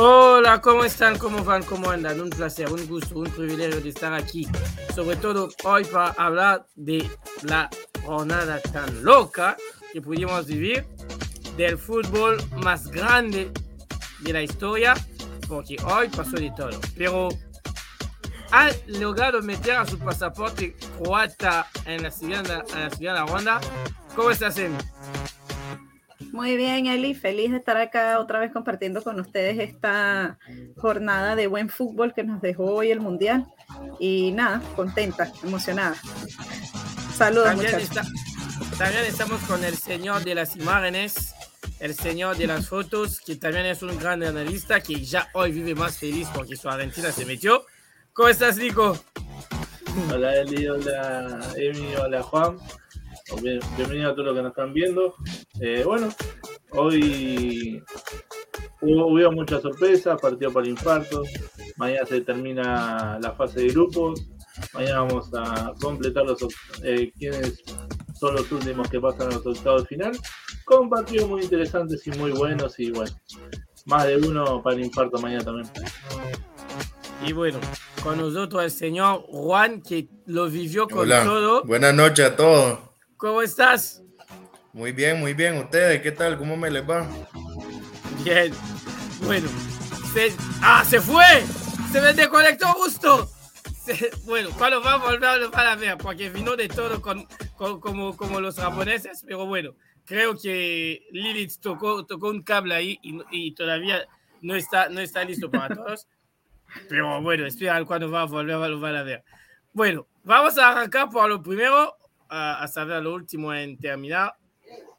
Hola, ¿cómo están? ¿Cómo van? ¿Cómo andan? Un placer, un gusto, un privilegio de estar aquí. Sobre todo hoy para hablar de la jornada tan loca que pudimos vivir, del fútbol más grande de la historia, porque hoy pasó de todo. Pero ha logrado meter a su pasaporte croata en la segunda, en la segunda ronda. ¿Cómo estás, Emi? Muy bien, Eli, feliz de estar acá otra vez compartiendo con ustedes esta jornada de buen fútbol que nos dejó hoy el Mundial. Y nada, contenta, emocionada. Saludos, También, está- también estamos con el señor de las imágenes, el señor de las fotos, que también es un gran analista que ya hoy vive más feliz porque su Argentina se metió. ¿Cómo estás, Nico? Hola Eli, hola Emi, hola Juan. Bien- Bienvenido a todos los que nos están viendo. Eh, bueno, hoy hubo, hubo muchas sorpresas, partido para infarto. Mañana se termina la fase de grupos. Mañana vamos a completar los eh, quiénes son los últimos que pasan a los octavos de final. Con partidos muy interesantes y muy buenos. Y bueno, más de uno para el infarto mañana también. Y bueno, con nosotros el señor Juan, que lo vivió con Hola, todo. buenas noches a todos. ¿Cómo estás? Muy bien, muy bien. ¿Ustedes qué tal? ¿Cómo me les va? Bien. Bueno. Se... ¡Ah, se fue! ¡Se me desconectó justo! Se- Bueno, cuando va a volver lo van a ver, porque vino de todo con, con- como, como los japoneses, pero bueno, creo que Lilith tocó, tocó un cable ahí y, y todavía no está, no está listo para todos. Pero bueno, espera cuando va a volver lo van a ver. Bueno, vamos a arrancar por lo primero, a, a saber lo último en terminar,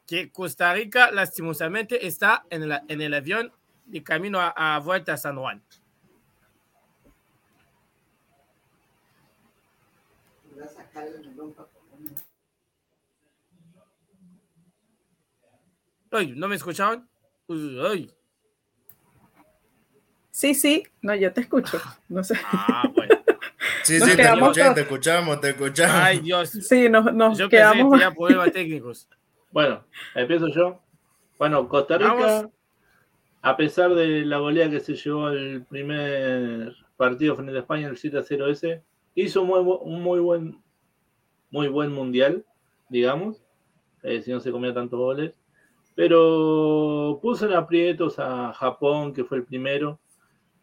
que Costa Rica lastimosamente está en el, en el avión de camino a, a vuelta a San Juan. Ay, ¿no me escuchaban? Ay. Sí, sí, no, yo te escucho. No sé. Ah, bueno. Sí, Nos sí, te quedamos escuché, te escuchamos, te escuchamos. Ay, Dios. Sí, nos, nos Yo pensé que quedamos. problemas técnicos. Bueno, empiezo yo. Bueno, Costa Rica, Vamos. a pesar de la goleada que se llevó el primer partido frente a España, el 7 a 0 ese, hizo muy, bu- un muy buen, muy buen mundial, digamos, eh, si no se comía tantos goles. Pero puso en aprietos a Japón, que fue el primero,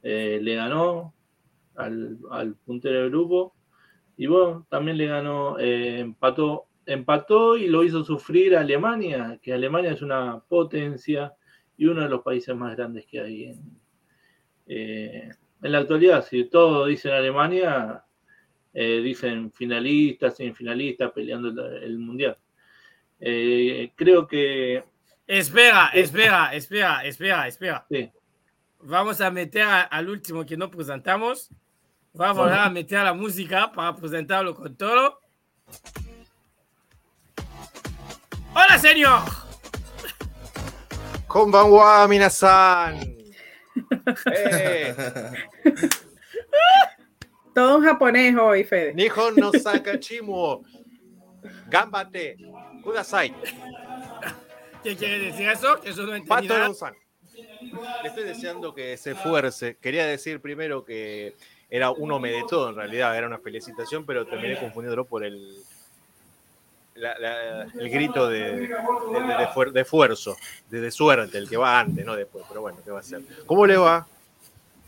eh, le ganó al, al puntero del grupo. Y bueno, también le ganó, eh, empató, empató y lo hizo sufrir a Alemania, que Alemania es una potencia y uno de los países más grandes que hay en, eh, en la actualidad. Si todos dicen Alemania, eh, dicen finalistas, semifinalistas, peleando el, el mundial. Eh, creo que Espera, espera, espera, espera, espera. sí, Vamos a meter a- al último que no presentamos. Vamos a meter la música para presentarlo con todo. Hola, señor. Konbanwa, minasan. Eh, Todo en japonés hoy, Fede. Nihon no Sakachimu. Gambate. Kudasai. ¿Qué quiere decir eso? Que yo no entendí. Le estoy deseando que se esfuerce. Quería decir primero que era un home de todo, en realidad, era una felicitación, pero terminé confundiéndolo por el, la- la- el grito de, de, de- de fuer- de esfuerzo, de, suerte, el que va antes, no después, pero bueno, ¿qué va a hacer? ¿Cómo le va?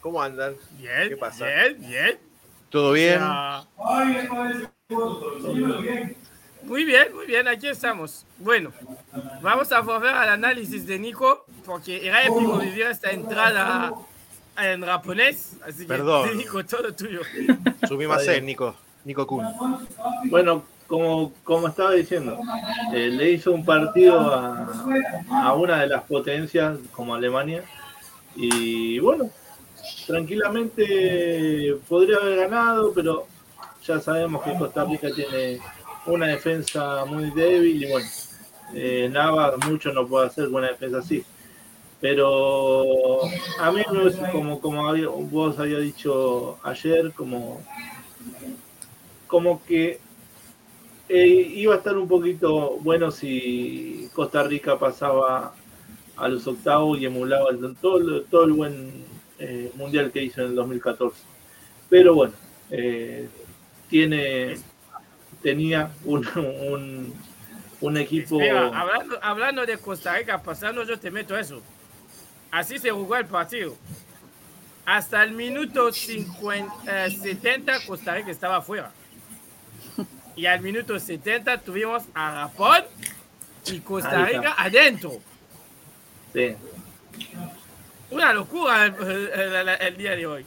¿Cómo andan? Bien, ¿Qué pasa? bien, bien. ¿Todo bien? Muy bien, muy bien, aquí estamos. Bueno, vamos a volver al análisis de Nico, porque era épico vivir esta entrada en japonés, así que Perdón. Nico, todo tuyo. Sumimasen, Nico. Nico Kun. Bueno, como, como estaba diciendo, eh, le hizo un partido a, a una de las potencias como Alemania y bueno, tranquilamente podría haber ganado, pero ya sabemos que Costa Rica tiene una defensa muy débil y bueno, eh, Nava mucho no puede hacer buena defensa así. Pero a mí como, como vos había dicho ayer, como, como que eh, iba a estar un poquito bueno si Costa Rica pasaba a los octavos y emulaba todo, todo el buen eh, mundial que hizo en el 2014. Pero bueno, eh, tiene, tenía un, un, equipo... Hablando, hablando de Costa Rica, pasando yo te meto eso. Así se jugó el partido. Hasta el minuto 50, eh, 70 Costa Rica estaba fuera. Y al minuto 70 tuvimos a Japón y Costa Rica adentro. Sí, Una locura el, el- el- el día de hoy.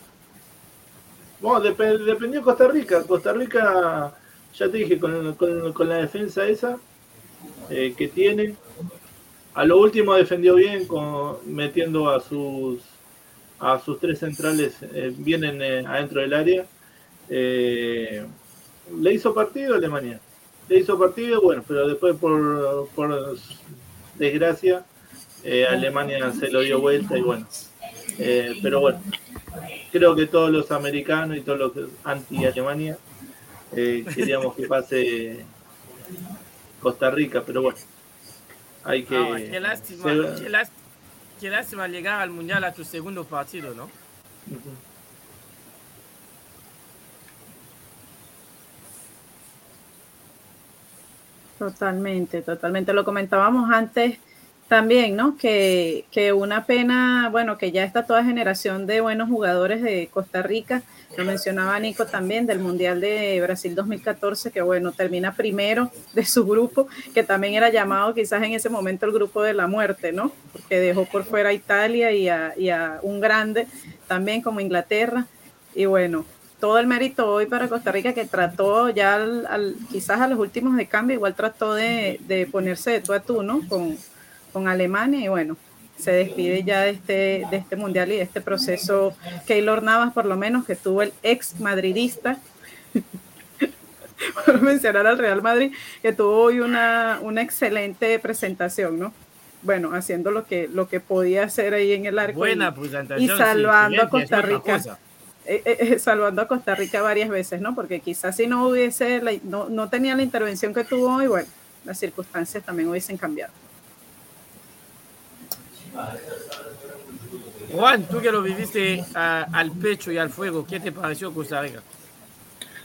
Bueno, dep- dependió de Costa Rica. Costa Rica, ya te dije, con, con- con la defensa esa eh, que tiene, a lo último defendió bien, con, metiendo a sus a sus tres centrales eh, bien en, eh, adentro del área. Eh, le hizo partido a Alemania. Le hizo partido, bueno, pero después por, por desgracia eh, Alemania se lo dio vuelta y bueno. Eh, pero bueno, creo que todos los americanos y todos los anti-Alemania queríamos que pase Costa Rica, pero bueno, hay que... Ah, qué lástima, se- qué, lás- qué lástima llegar al mundial a tu segundo partido, ¿no? Totalmente, totalmente. Lo comentábamos antes también, ¿no? Que, que una pena, bueno, que ya está toda generación de buenos jugadores de Costa Rica. Lo mencionaba Nico también del Mundial de Brasil 2014, que bueno, termina primero de su grupo, que también era llamado quizás en ese momento el grupo de la muerte, ¿no? Porque dejó por fuera a Italia y a, un grande también como Inglaterra. Y bueno, todo el mérito hoy para Costa Rica que trató ya al- quizás a los últimos de cambio, igual trató de, de ponerse de tú a tú, ¿no? Con, con Alemania y bueno, se despide ya de este, de este mundial y de este proceso. Keylor Navas, por lo menos, que tuvo el ex madridista, por mencionar al Real Madrid, que tuvo hoy una, una excelente presentación, ¿no? Bueno, haciendo lo que, lo que podía hacer ahí en el arco. y- Buena presentación. y sí, salvando a Costa Rica. cosa. eh, eh, salvando a Costa Rica varias veces, ¿no? Porque quizás si no hubiese, la- no, no tenía la intervención que tuvo hoy, bueno, las circunstancias también hubiesen cambiado. Juan, tú que lo viviste al pecho y al fuego, ¿qué te pareció Costa Rica?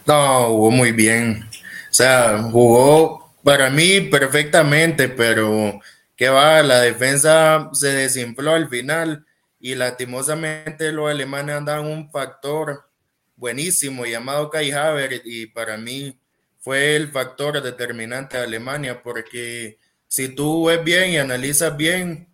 No, jugó muy bien. O sea, jugó para mí perfectamente, pero que va, la defensa se desinfló al final y lastimosamente los alemanes andaban un factor buenísimo llamado Kai Havertz y para mí fue el factor determinante de Alemania porque si tú ves bien y analizas bien,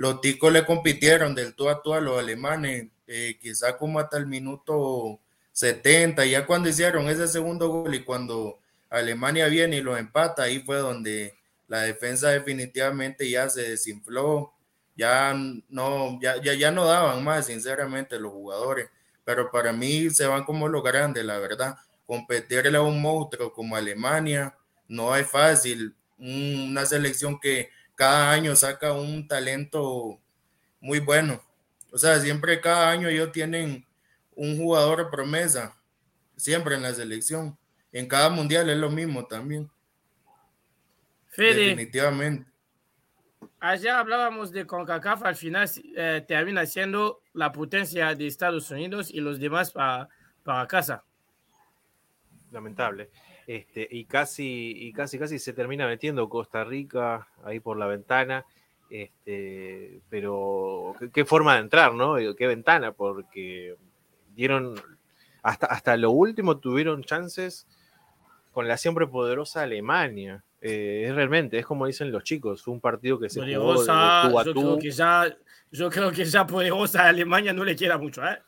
los ticos le compitieron del tú a tú a los alemanes, eh, quizá como hasta el minuto 70, ya cuando hicieron ese segundo gol y cuando Alemania viene y lo empata, ahí fue donde la defensa definitivamente ya se desinfló, ya no, ya, ya, ya no daban más, sinceramente, los jugadores, pero para mí se van como los grandes, la verdad, competirle a un monstruo como Alemania no es fácil, Un- una selección que cada año saca un talento muy bueno, o sea, siempre cada año ellos tienen un jugador promesa, siempre en la selección. En cada mundial es lo mismo también, Fede, definitivamente. ayer hablábamos de CONCACAF, al final eh, termina siendo la potencia de Estados Unidos y los demás para, para casa. lamentable. Este, y casi, y casi, casi se termina metiendo Costa Rica ahí por la ventana. Este, pero qué, qué forma de entrar, ¿no? Digo, Qué ventana, porque dieron hasta, hasta lo último tuvieron chances con la siempre poderosa Alemania. Eh, es realmente, es como dicen los chicos, fue un partido que se jugó de, de Poderosa, tú a yo tú. creo que ya, yo creo que ya poderosa Alemania no le queda mucho, ¿eh?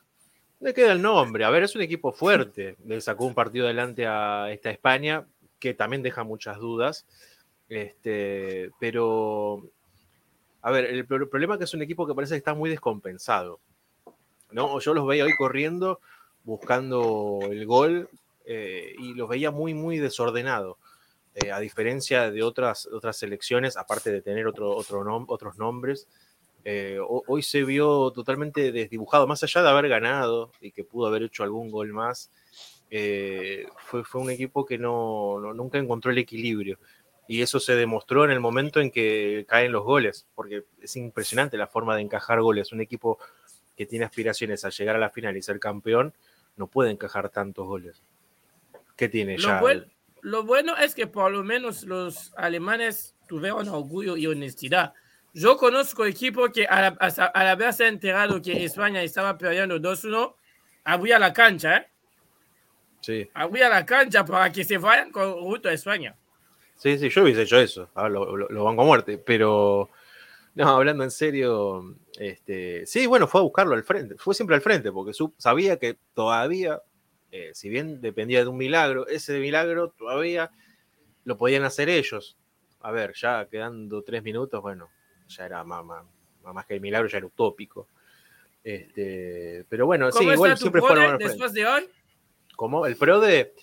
Le queda el nombre. A ver, es un equipo fuerte. Le sacó un partido adelante a esta España, que también deja muchas dudas. Este, pero, a ver, el pro- problema es que es un equipo que parece que está muy descompensado. ¿no? Yo los veía hoy corriendo, buscando el gol, eh, y los veía muy, muy desordenado. Eh, a diferencia de otras, otras selecciones, aparte de tener otro, otro nom- otros nombres, eh, ho- hoy se vio totalmente desdibujado, más allá de haber ganado y que pudo haber hecho algún gol más, eh, fue, fue un equipo que no, no- nunca encontró el equilibrio. Y eso se demostró en el momento en que caen los goles, porque es impresionante la forma de encajar goles. Un equipo que tiene aspiraciones a llegar a la final y ser campeón, no puede encajar tantos goles. ¿Qué tiene Lo, ya? buen- lo bueno es que por lo menos los alemanes tuvieron orgullo y honestidad. Yo conozco equipos que al, al haberse enterado que España estaba perdiendo 2-1, abría la cancha, ¿eh? Sí. Abría la cancha para que se vayan con ruta a España. Sí, sí, yo hubiese hecho eso, ah, lo, lo- lo banco a muerte, pero no, hablando en serio, este, sí, bueno, fue a buscarlo al frente, fue siempre al frente, porque su- sabía que todavía, eh, si bien dependía de un milagro, ese milagro todavía lo podían hacer ellos. A ver, ya quedando tres minutos, bueno, ya era más, más, más que el milagro, ya era utópico. Este, pero bueno, sí, ¿Cómo igual tu siempre fueron después de hoy? ¿Cómo? El PRODE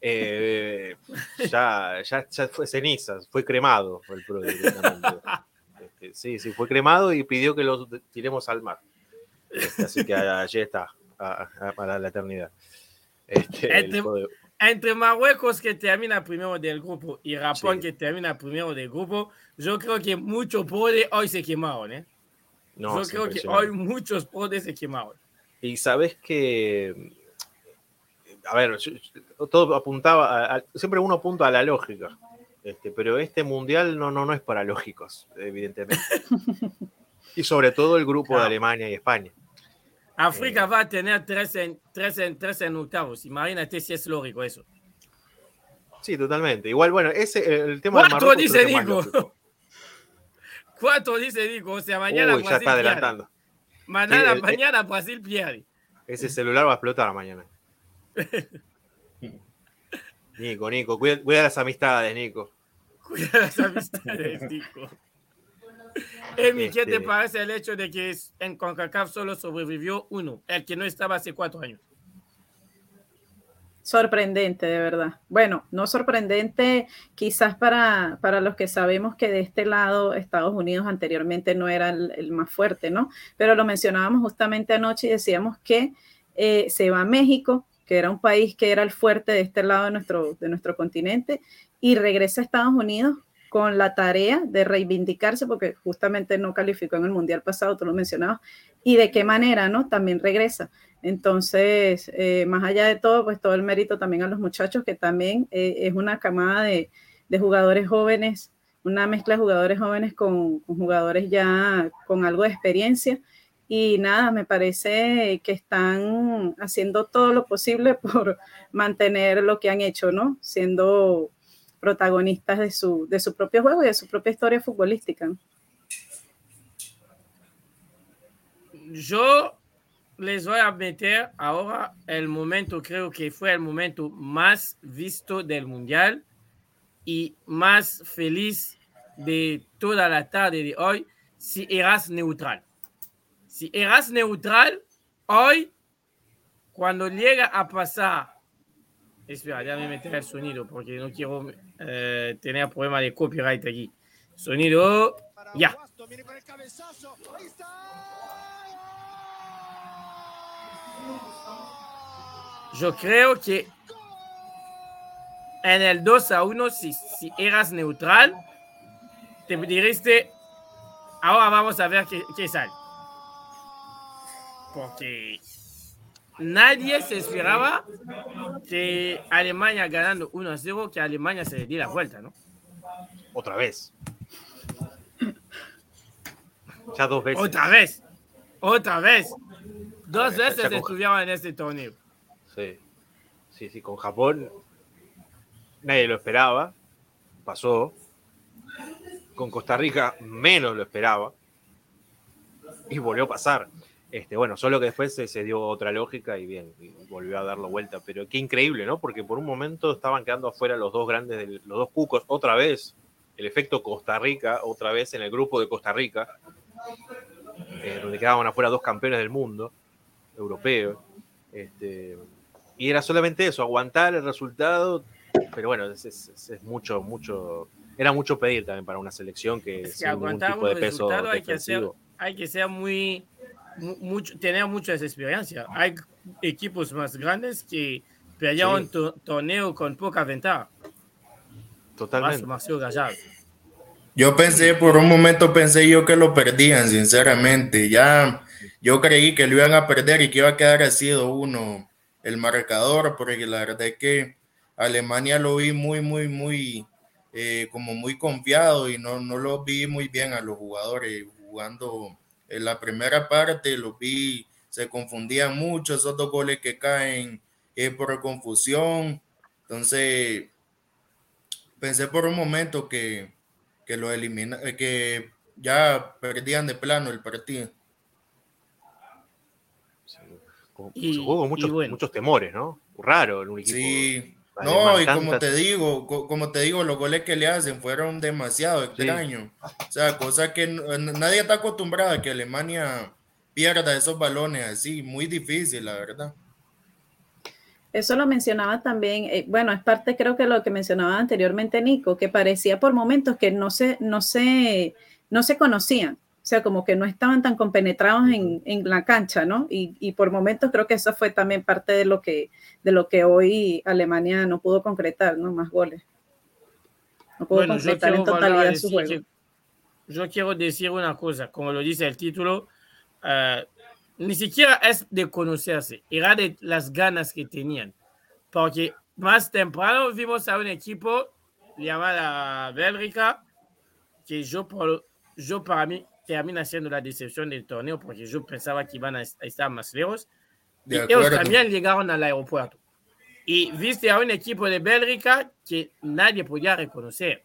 eh, ya, ya, ya fue cenizas, fue cremado el directamente. Este, sí, sí, fue cremado y pidió que lo tiremos al mar. Este, así que allí está, a- a- para la eternidad. Este, Este-. Entre Marruecos que termina primero del grupo y Japón Sí. que termina primero del grupo, yo creo que muchos podes hoy se quemaron, ¿eh? No, yo creo que hoy muchos podes se quemaron. Y sabes que, a ver, yo- yo- todo apuntaba, a- a- siempre uno apunta a la lógica, este, pero este mundial no, no, no es para lógicos, evidentemente. y sobre todo el grupo de Claro. Alemania y España. África Eh. va a tener tres en, tres en, tres en octavos. Imagínate si es lógico eso. Sí, totalmente. Igual, bueno, ese, el tema de Cuatro Marruecos dice es Nico. Cuatro dice Nico. O sea, mañana Uy, ya Brasil está pierde. adelantando. Mañana, Sí, el- mañana Brasil pierde. Ese celular va a explotar mañana. Nico, Nico, cuida, cuida las amistades, Nico. Cuida las amistades, Nico. ¿Qué te Este- parece el hecho de que en CONCACAF solo sobrevivió uno, el que no estaba hace cuatro años? Sorprendente, de verdad. Bueno, no sorprendente quizás para, para los que sabemos que de este lado Estados Unidos anteriormente no era el, el más fuerte, ¿no? Pero lo mencionábamos justamente anoche y decíamos que eh, se va a México, que era un país que era el fuerte de este lado de nuestro, de nuestro continente, y regresa a Estados Unidos con la tarea de reivindicarse, porque justamente no calificó en el Mundial pasado, tú lo mencionabas, y de qué manera, ¿no? También regresa. Entonces, eh, más allá de todo, pues todo el mérito también a los muchachos, que también eh, es una camada de, de jugadores jóvenes, una mezcla de jugadores jóvenes con, con jugadores ya con algo de experiencia. Y nada, me parece que están haciendo todo lo posible por mantener lo que han hecho, ¿no? Siendo protagonistas de su, de su propio juego y de su propia historia futbolística. Yo les voy a meter ahora el momento, creo que fue el momento más visto del Mundial y más feliz de toda la tarde de hoy, si eras neutral. Si eras neutral, hoy, cuando llega a pasar, espera, déjame meter el sonido porque no quiero eh, tener problema de copyright aquí. Sonido, ya. Yo creo que en el 2 a 1, si, si eras neutral, te diriste, ahora vamos a ver qué, qué sale. Porque nadie se esperaba que Alemania ganando 1 a 0, que Alemania se le diera la vuelta, ¿no? Otra vez. Ya dos veces. Otra vez, otra vez. Dos Ya veces estuvieron en este torneo. Sí. Sí, sí, con Japón nadie lo esperaba. Pasó. Con Costa Rica menos lo esperaba. Y volvió a pasar. Este, bueno, solo que después se, se dio otra lógica y bien, y volvió a darlo vuelta. Pero qué increíble, ¿no? Porque por un momento estaban quedando afuera los dos grandes, del- los dos cucos, otra vez. El efecto Costa Rica, otra vez en el grupo de Costa Rica, eh, donde quedaban afuera dos campeones del mundo, europeos. Este, y era solamente eso, aguantar el resultado. Pero bueno, es, es- es mucho, mucho. Era mucho pedir también para una selección que Es que sin ningún tipo de peso hay que hay ser muy, mu- mucho, tener mucha experiencia. Hay equipos más grandes que perdieron Sí. to- torneo con poca ventaja. Más Totalmente. Marcelo Gallardo. Yo pensé, por un momento pensé yo que lo perdían, sinceramente. Ya yo creí que lo iban a perder y que iba a quedar así de uno el marcador, porque la verdad es que Alemania lo vi muy, muy, muy, eh, como muy confiado y no, no lo vi muy bien a los jugadores jugando en la primera parte, lo vi, se confundían mucho, esos dos goles que caen es por confusión, entonces pensé por un momento que, que lo elimina, eh, que ya perdían de plano el partido. y, jugó muchos, muchos temores, ¿no? Raro en un equipo. Sí, no, y como te digo, como te digo, los goles que le hacen fueron demasiado extraños. O sea, cosa que nadie está acostumbrado a que Alemania pierda esos balones así, muy difícil, la verdad. Eso lo mencionaba también, eh, bueno, es parte creo que lo que mencionaba anteriormente Nico, que parecía por momentos que no se, no se, no se conocían, o sea, como que no estaban tan compenetrados en, en la cancha, ¿no? Y, y, por momentos creo que eso fue también parte de lo que, de lo que hoy Alemania no pudo concretar, ¿no? Más goles. No pudo concretar en totalidad su juego. yo quiero decir una cosa, como lo dice el título, uh, ni siquiera es de conocerse, era de las ganas que tenían. Porque más temprano vimos a un equipo llamado Bélgica, que yo, por, yo para mí termina siendo la decepción del torneo, porque yo pensaba que iban a estar más lejos. Y ellos también llegaron al aeropuerto. Y viste a un equipo de Bélgica que nadie podía reconocer.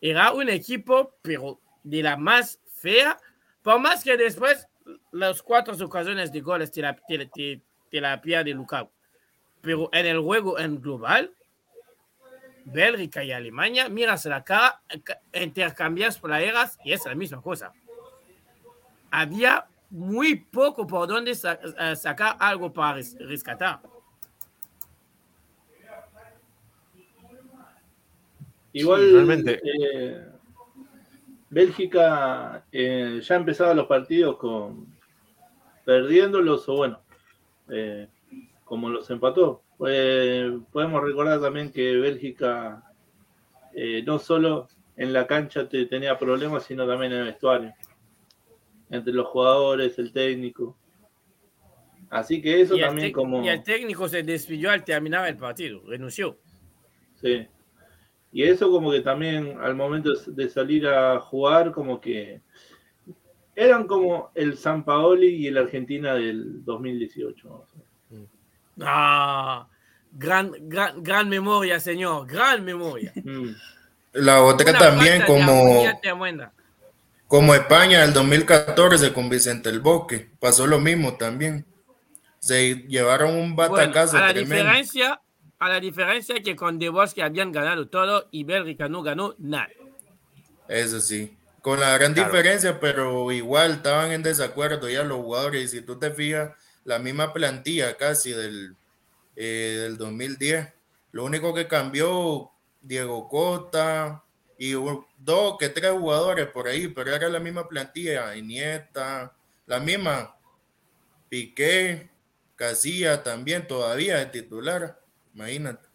Era un equipo, pero de la más fea, por más que después las cuatro ocasiones de goles te la, te, te, te la pierde Lukaku. Pero en el juego en global, Bélgica y Alemania, miras la cara, intercambias playeras y es la misma cosa. Había muy poco por donde sacar algo para rescatar. Igual, realmente. Eh, Bélgica eh, ya empezaba los partidos con perdiéndolos o bueno, eh, como los empató. podemos recordar también que Bélgica eh, no solo en la cancha te, tenía problemas, sino también en el vestuario. Entre los jugadores, el técnico. Así que eso también como... Y el técnico se despidió al terminar el partido, renunció. Sí. Y eso como que también al momento de salir a jugar, como que eran como el San Paoli y el Argentina del 2018. Ah, gran, gran, gran memoria, señor, gran memoria. Mm. La otra también como, como España del 2014 con Vicente el Bosque, pasó lo mismo también. Se llevaron un batacazo. a la diferencia a la diferencia que con De Bosque habían ganado todo y Bélgica no ganó nada. Eso sí, con la gran diferencia, pero igual estaban en desacuerdo ya los jugadores. Y si tú te fijas, la misma plantilla casi del, eh, del 2010. Lo único que cambió, Diego Costa y dos que tres jugadores por ahí, pero era la misma plantilla, Iniesta, la misma Piqué, Casilla también todavía de titular. Imagínate.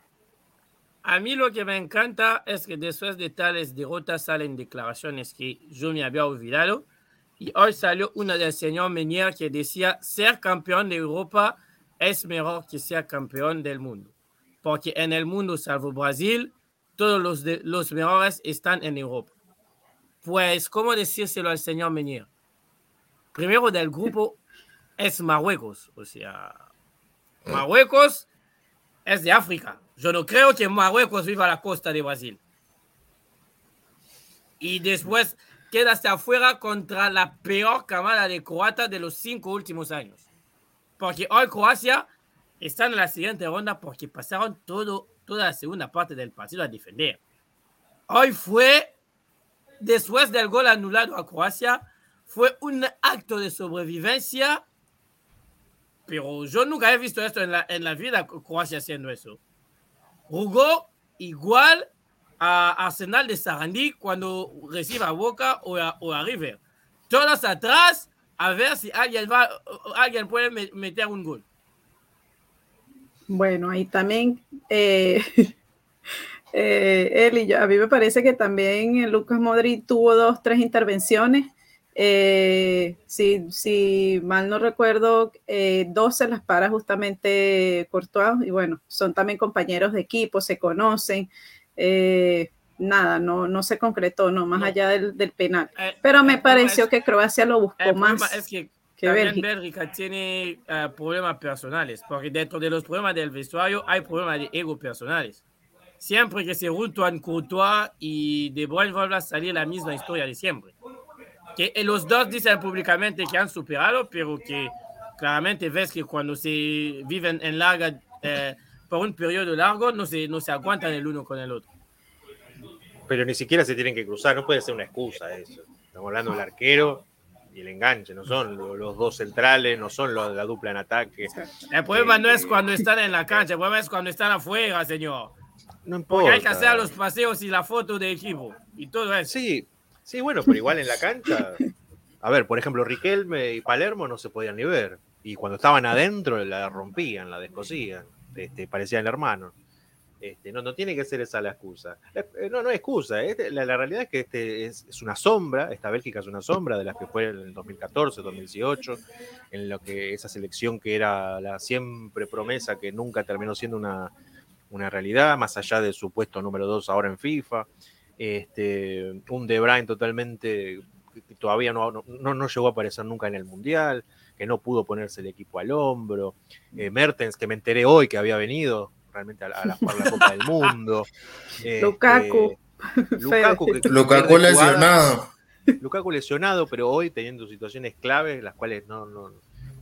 A mí lo que me encanta es que después de tales derrotas salen declaraciones que yo me había olvidado. Y hoy salió una del señor Menier que decía, ser campeón de Europa es mejor que ser campeón del mundo. Porque en el mundo, salvo Brasil, todos los, de, los mejores están en Europa. Pues, ¿cómo decírselo al señor Menier? Primero del grupo es Marruecos. O sea, Marruecos es de África. Yo no creo que Marruecos viva la costa de Brasil. Y después quedaste afuera contra la peor camada de croatas de los cinco últimos años. Porque hoy Croacia está en la siguiente ronda porque pasaron todo, toda la segunda parte del partido a defender. Hoy fue, después del gol anulado a Croacia, fue un acto de sobrevivencia pero yo nunca he visto esto en la, en la vida, Croacia haciendo eso. Jugó igual a Arsenal de Sarandí cuando recibe a Boca o a, o a, River. Todos atrás a ver si alguien, va, alguien puede meter un gol. Bueno, ahí también, eh, eh, él y yo, a mí me parece que también Lucas Modric tuvo dos, tres intervenciones Eh, si, si, mal no recuerdo, eh, dos se las para justamente Courtois y bueno, son también compañeros de equipo, se conocen. Eh, nada, no, no se concretó, no, más allá del, del penal. Eh, Pero me pareció es- que Croacia lo buscó más. es que, que también Bélgica. Bélgica tiene eh, problemas personales, porque dentro de los problemas del vestuario hay problemas de ego personales. Siempre que se juntan Courtois y De Bruyne vuelve a salir la misma historia de siempre. Que eh, los dos dicen públicamente que han superado, pero que claramente ves que cuando se viven en larga, eh, por un periodo largo, no se, no se aguantan el uno con el otro. Pero ni siquiera se tienen que cruzar, no puede ser una excusa eso. Estamos hablando del arquero y el enganche, no son lo- los dos centrales, no son los- la dupla en ataque. El problema no es Eh, cuando están en la cancha, el problema es cuando están afuera, señor. No Porque importa. hay que hacer los paseos y la foto de equipo y todo eso. Sí, sí, bueno, pero igual en la cancha. A ver, por ejemplo, Riquelme y Palermo no se podían ni ver. Y cuando estaban adentro la rompían, la descosían. Este, parecían hermanos. Este, no, no tiene que ser esa la excusa. Eh, no, no es excusa. este, la, realidad es que este es, es una sombra. Esta Bélgica es una sombra de las que fue en el 2014, 2018, en lo que esa selección que era la siempre promesa que nunca terminó siendo una, una realidad, más allá de su puesto número 2 ahora en FIFA. Este, un De Bruyne totalmente que todavía no, no, no llegó a aparecer nunca en el Mundial, que no pudo ponerse el equipo al hombro. Eh, Mertens, que me enteré hoy que había venido realmente a, la- a la, jugar la Copa del Mundo. Este, Lukaku. Lukaku, que- Lukaku lesionado. Lukaku lesionado, pero hoy teniendo situaciones claves, las cuales no, no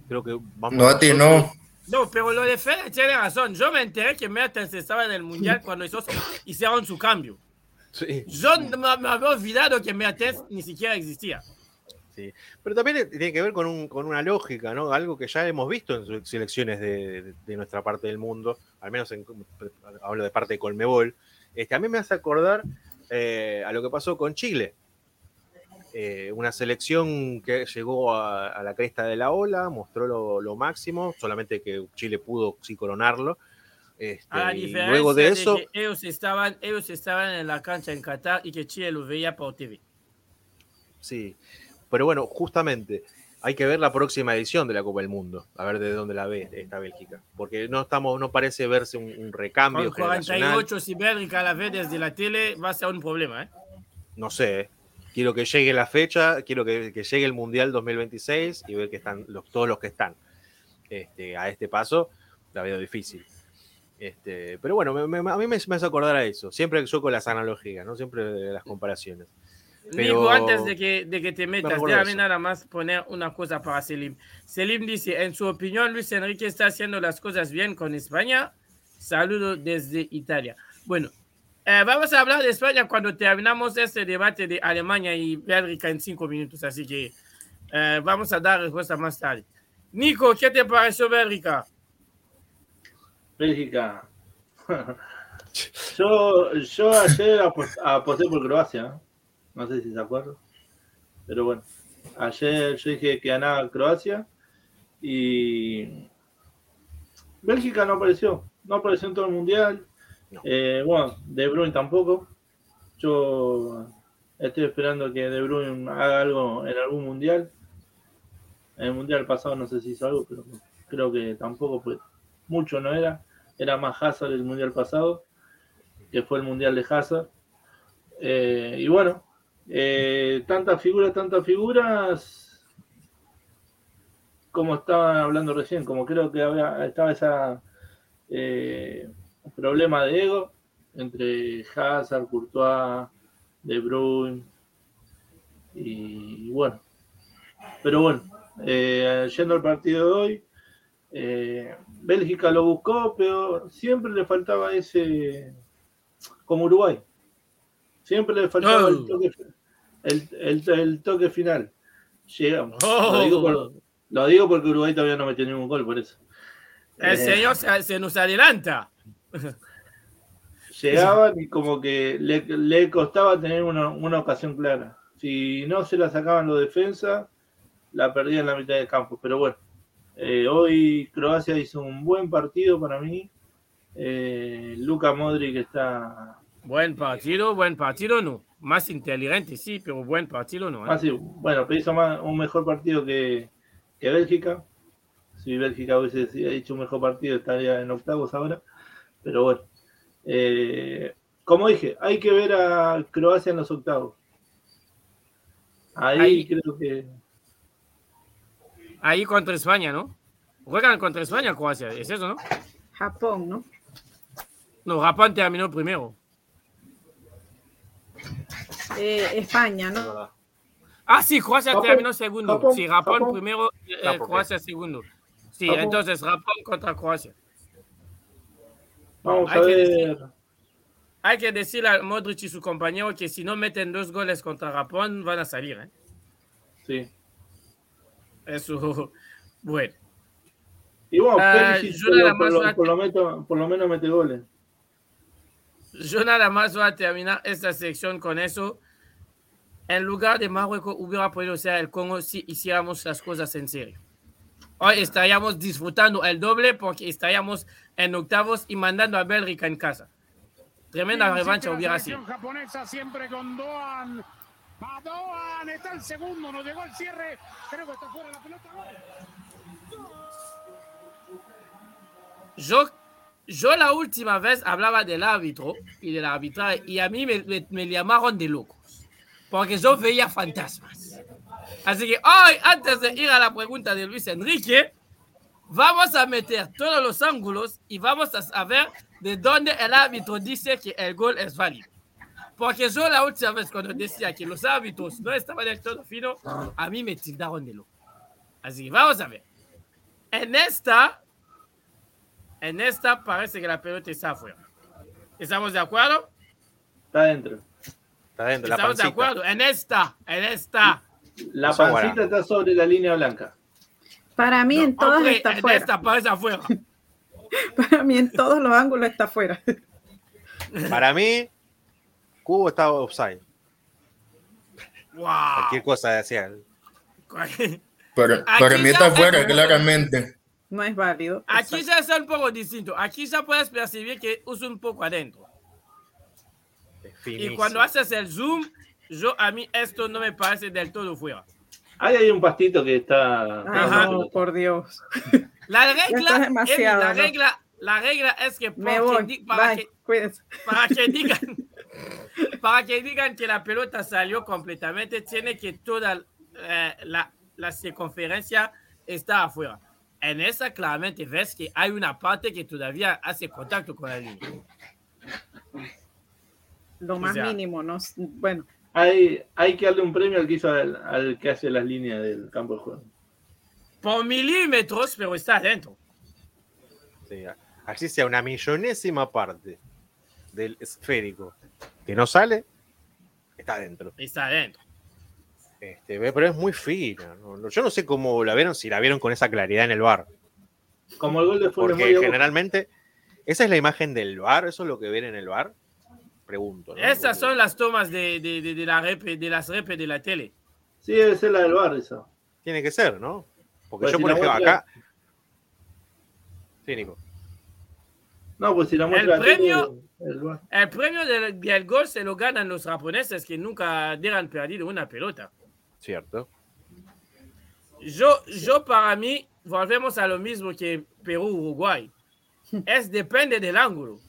creo que vamos No nosotros- atinó. No, pero lo de Fede tiene razón. Yo me enteré que Mertens estaba en el Mundial cuando hizo, hicieron su cambio. Sí, Yo no me, me había olvidado que Mertens ni siquiera existía. Sí. Pero también tiene que ver con, un- con una lógica, ¿no? Algo que ya hemos visto en selecciones de, de- de nuestra parte del mundo, al menos en, hablo de parte de Colmebol. Este, a mí me hace acordar eh, a lo que pasó con Chile. Eh, una selección que llegó a, a la cresta de la ola, mostró lo, lo máximo, solamente que Chile pudo sí coronarlo. Este, A la y luego de eso, que ellos estaban, ellos estaban en la cancha en Qatar y que Chile lo veía por TV. Sí, pero bueno, justamente hay que ver la próxima edición de la Copa del Mundo, a ver de dónde la ve esta Bélgica, porque no estamos, no parece verse un, un recambio Con generacional. 48, si Bélgica la ve desde la tele, va a ser un problema. ¿eh? No sé, ¿eh? quiero que llegue la fecha, quiero que, que llegue el Mundial 2026 y ver que están los, todos los que están. Este, a este paso la veo difícil. Este, pero bueno, me- me- a mí me, me hace acordar a eso. Siempre yo con las analogías, ¿no? Siempre las comparaciones. Pero- Nico, antes de que, de que te metas, déjame nada más poner una cosa para Selim. Selim dice, en su opinión, Luis Enrique está haciendo las cosas bien con España. Saludo desde Italia. Bueno, eh, vamos a hablar de España cuando terminamos este debate de Alemania y Bélgica en cinco minutos, así que eh, vamos a dar respuesta más tarde. Nico, ¿qué te pareció Bélgica? Bélgica. yo, yo ayer apos- aposté por Croacia. ¿No? Sé si se acuerdan. Pero bueno, ayer yo dije que ganaba Croacia y Bélgica no apareció. No apareció en todo el mundial. No. Eh, bueno, De Bruyne tampoco. Yo estoy esperando que De Bruyne haga algo en algún mundial. En el mundial pasado no sé si hizo algo, pero creo que tampoco, pues mucho no era. Era más Hazard el mundial pasado, que fue el mundial de Hazard. Eh, y bueno, eh, tantas figuras, tantas figuras, como estaban hablando recién, como creo que había, estaba esa eh, problema de ego entre Hazard, Courtois, De Bruyne y bueno. Pero bueno, eh, yendo al partido de hoy, eh, Bélgica lo buscó, pero siempre le faltaba ese, como Uruguay, siempre le faltaba el, toque, el, el- el toque final. Llegamos. Oh. Lo, digo por- lo digo porque Uruguay todavía no metió ningún gol, por eso. El Eh, señor se, se nos adelanta. llegaban y como que le, le costaba tener una, una ocasión clara. Si no se la sacaban los defensas, la perdían en la mitad del campo. Pero bueno, eh, hoy Croacia hizo un buen partido para mí. Eh, Luka Modric está. Buen partido, buen partido, no. Más inteligente, sí, pero buen partido no. ¿eh? Ah, sí, bueno, pero hizo más, un mejor partido que, que Bélgica. Si Bélgica hubiese hecho un mejor partido, estaría en octavos ahora. Pero bueno. Eh, como dije, hay que ver a Croacia en los octavos. Ahí, Ahí. creo que. Ahí contra España, ¿no? Juegan contra España, Croacia, es eso, ¿no? Japón, ¿no? No, Japón terminó primero. Eh, España, Es ¿no? Ah, sí, Croacia Japón, terminó segundo. Japón, sí, Japón, Japón. primero, eh, Japón, Croacia segundo. Sí, Japón. entonces Japón contra Croacia. Vamos Hay a que ver. Hay que decirle a Modric y su compañero que si no meten dos goles contra Japón, van a salir. ¿eh? Sí. Eso, bueno. Y lo por lo menos mete goles. Yo nada más voy a terminar esta sección con eso. En lugar de Marruecos, hubiera podido ser el Congo si hiciéramos las cosas en serio. Hoy estaríamos disfrutando el doble porque estaríamos en octavos y mandando a Bélgica en casa. Tremenda revancha hubiera sido. japonesa siempre con Doan. Va Doan, está el segundo, nos llegó el cierre. Creo que está fuera la pelota. Yo, yo la última vez hablaba del árbitro y del arbitraje y a mí me, me- me llamaron de locos porque yo veía fantasmas. Así que hoy, antes de ir a la pregunta de Luis Enrique, vamos a meter todos los ángulos y vamos a saber de dónde el árbitro dice que el gol es válido. Porque yo la última vez cuando decía que los árbitros no estaban del todo fino, a mí me tildaron de loco. Así que vamos a ver. En esta, en esta parece que la pelota está afuera. ¿Estamos de acuerdo? Está adentro. Está dentro, la Estamos de acuerdo. En esta, en esta. La pancita está sobre la línea blanca. Para mí en todas Hombre, está en fuera. esta parece afuera. Para mí en todos los ángulos está fuera. Para mí, Cubo está offside. Wow. Cualquier cosa decía. Para, para mí está fuera, claramente. No es válido. Aquí Exacto. ya es un poco distinto. Aquí ya puedes percibir que usa un poco adentro. Es Y cuando haces el zoom, yo a mí esto no me parece del todo fuera. Ahí hay un pastito que está. Ajá. no, por Dios. La regla, Eli, la ¿no? regla, la regla es que, Me voy. para, Bye. que, para que digan para que digan que la pelota salió completamente, tiene que toda eh, la, la circunferencia está afuera. En esa claramente ves que hay una parte que todavía hace contacto con la línea. Lo más sea- mínimo, ¿no? Bueno, Hay, hay que darle un premio al que hizo al, al que hace las líneas del campo de juego. Por milímetros, pero está adentro. Sí, así sea una millonésima parte del esférico que no sale, está adentro. Está adentro. Este, pero es muy fina. Yo no sé cómo la vieron, si la vieron con esa claridad en el bar. Como el gol de Porque generalmente, esa es la imagen del bar, eso es lo que ven en el bar. Pregunto. ¿no? Estas son las tomas de, de, de, de la rep, de las rep de la tele. Sí, debe ser la del bar esa. Tiene que ser, ¿no? Porque Pues yo, si por ejemplo, muestra- acá. Sí, Nico. No, pues si la muestra la premio- tele, el. El premio del, del gol se lo ganan los japoneses que nunca han perdido una pelota. Cierto. Yo, yo para mí, volvemos a lo mismo que Perú-Uruguay. Es depende del ángulo.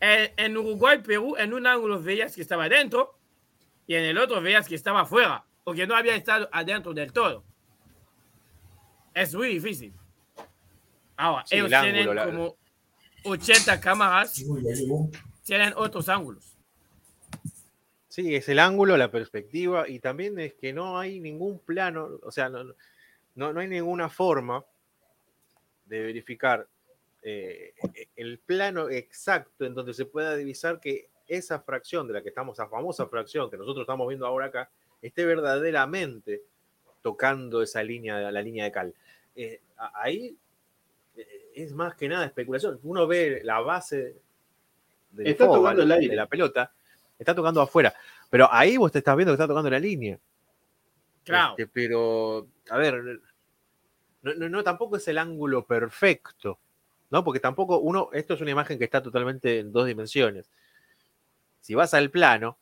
En, en Uruguay-Perú, en un ángulo veías que estaba adentro y en el otro veías que estaba afuera o que no había estado adentro del todo. Es muy difícil. Ahora, Sí, ellos el tienen la- como 80 cámaras, tienen otros ángulos. Sí, es el ángulo, la perspectiva y también es que no hay ningún plano, o sea, no, no, no hay ninguna forma de verificar eh, el plano exacto en donde se pueda divisar que esa fracción de la que estamos, esa famosa fracción que nosotros estamos viendo ahora acá, esté verdaderamente tocando esa línea, la línea de cal. Eh, ahí eh, es más que nada especulación. Uno ve la base del Está fóbal, tocando el aire. de la pelota, está tocando afuera. Pero ahí vos te estás viendo que está tocando la línea. Claro. Este, pero, a ver, no, no, no, tampoco es el ángulo perfecto, ¿no? Porque tampoco uno, esto es una imagen que está totalmente en dos dimensiones. Si vas al plano,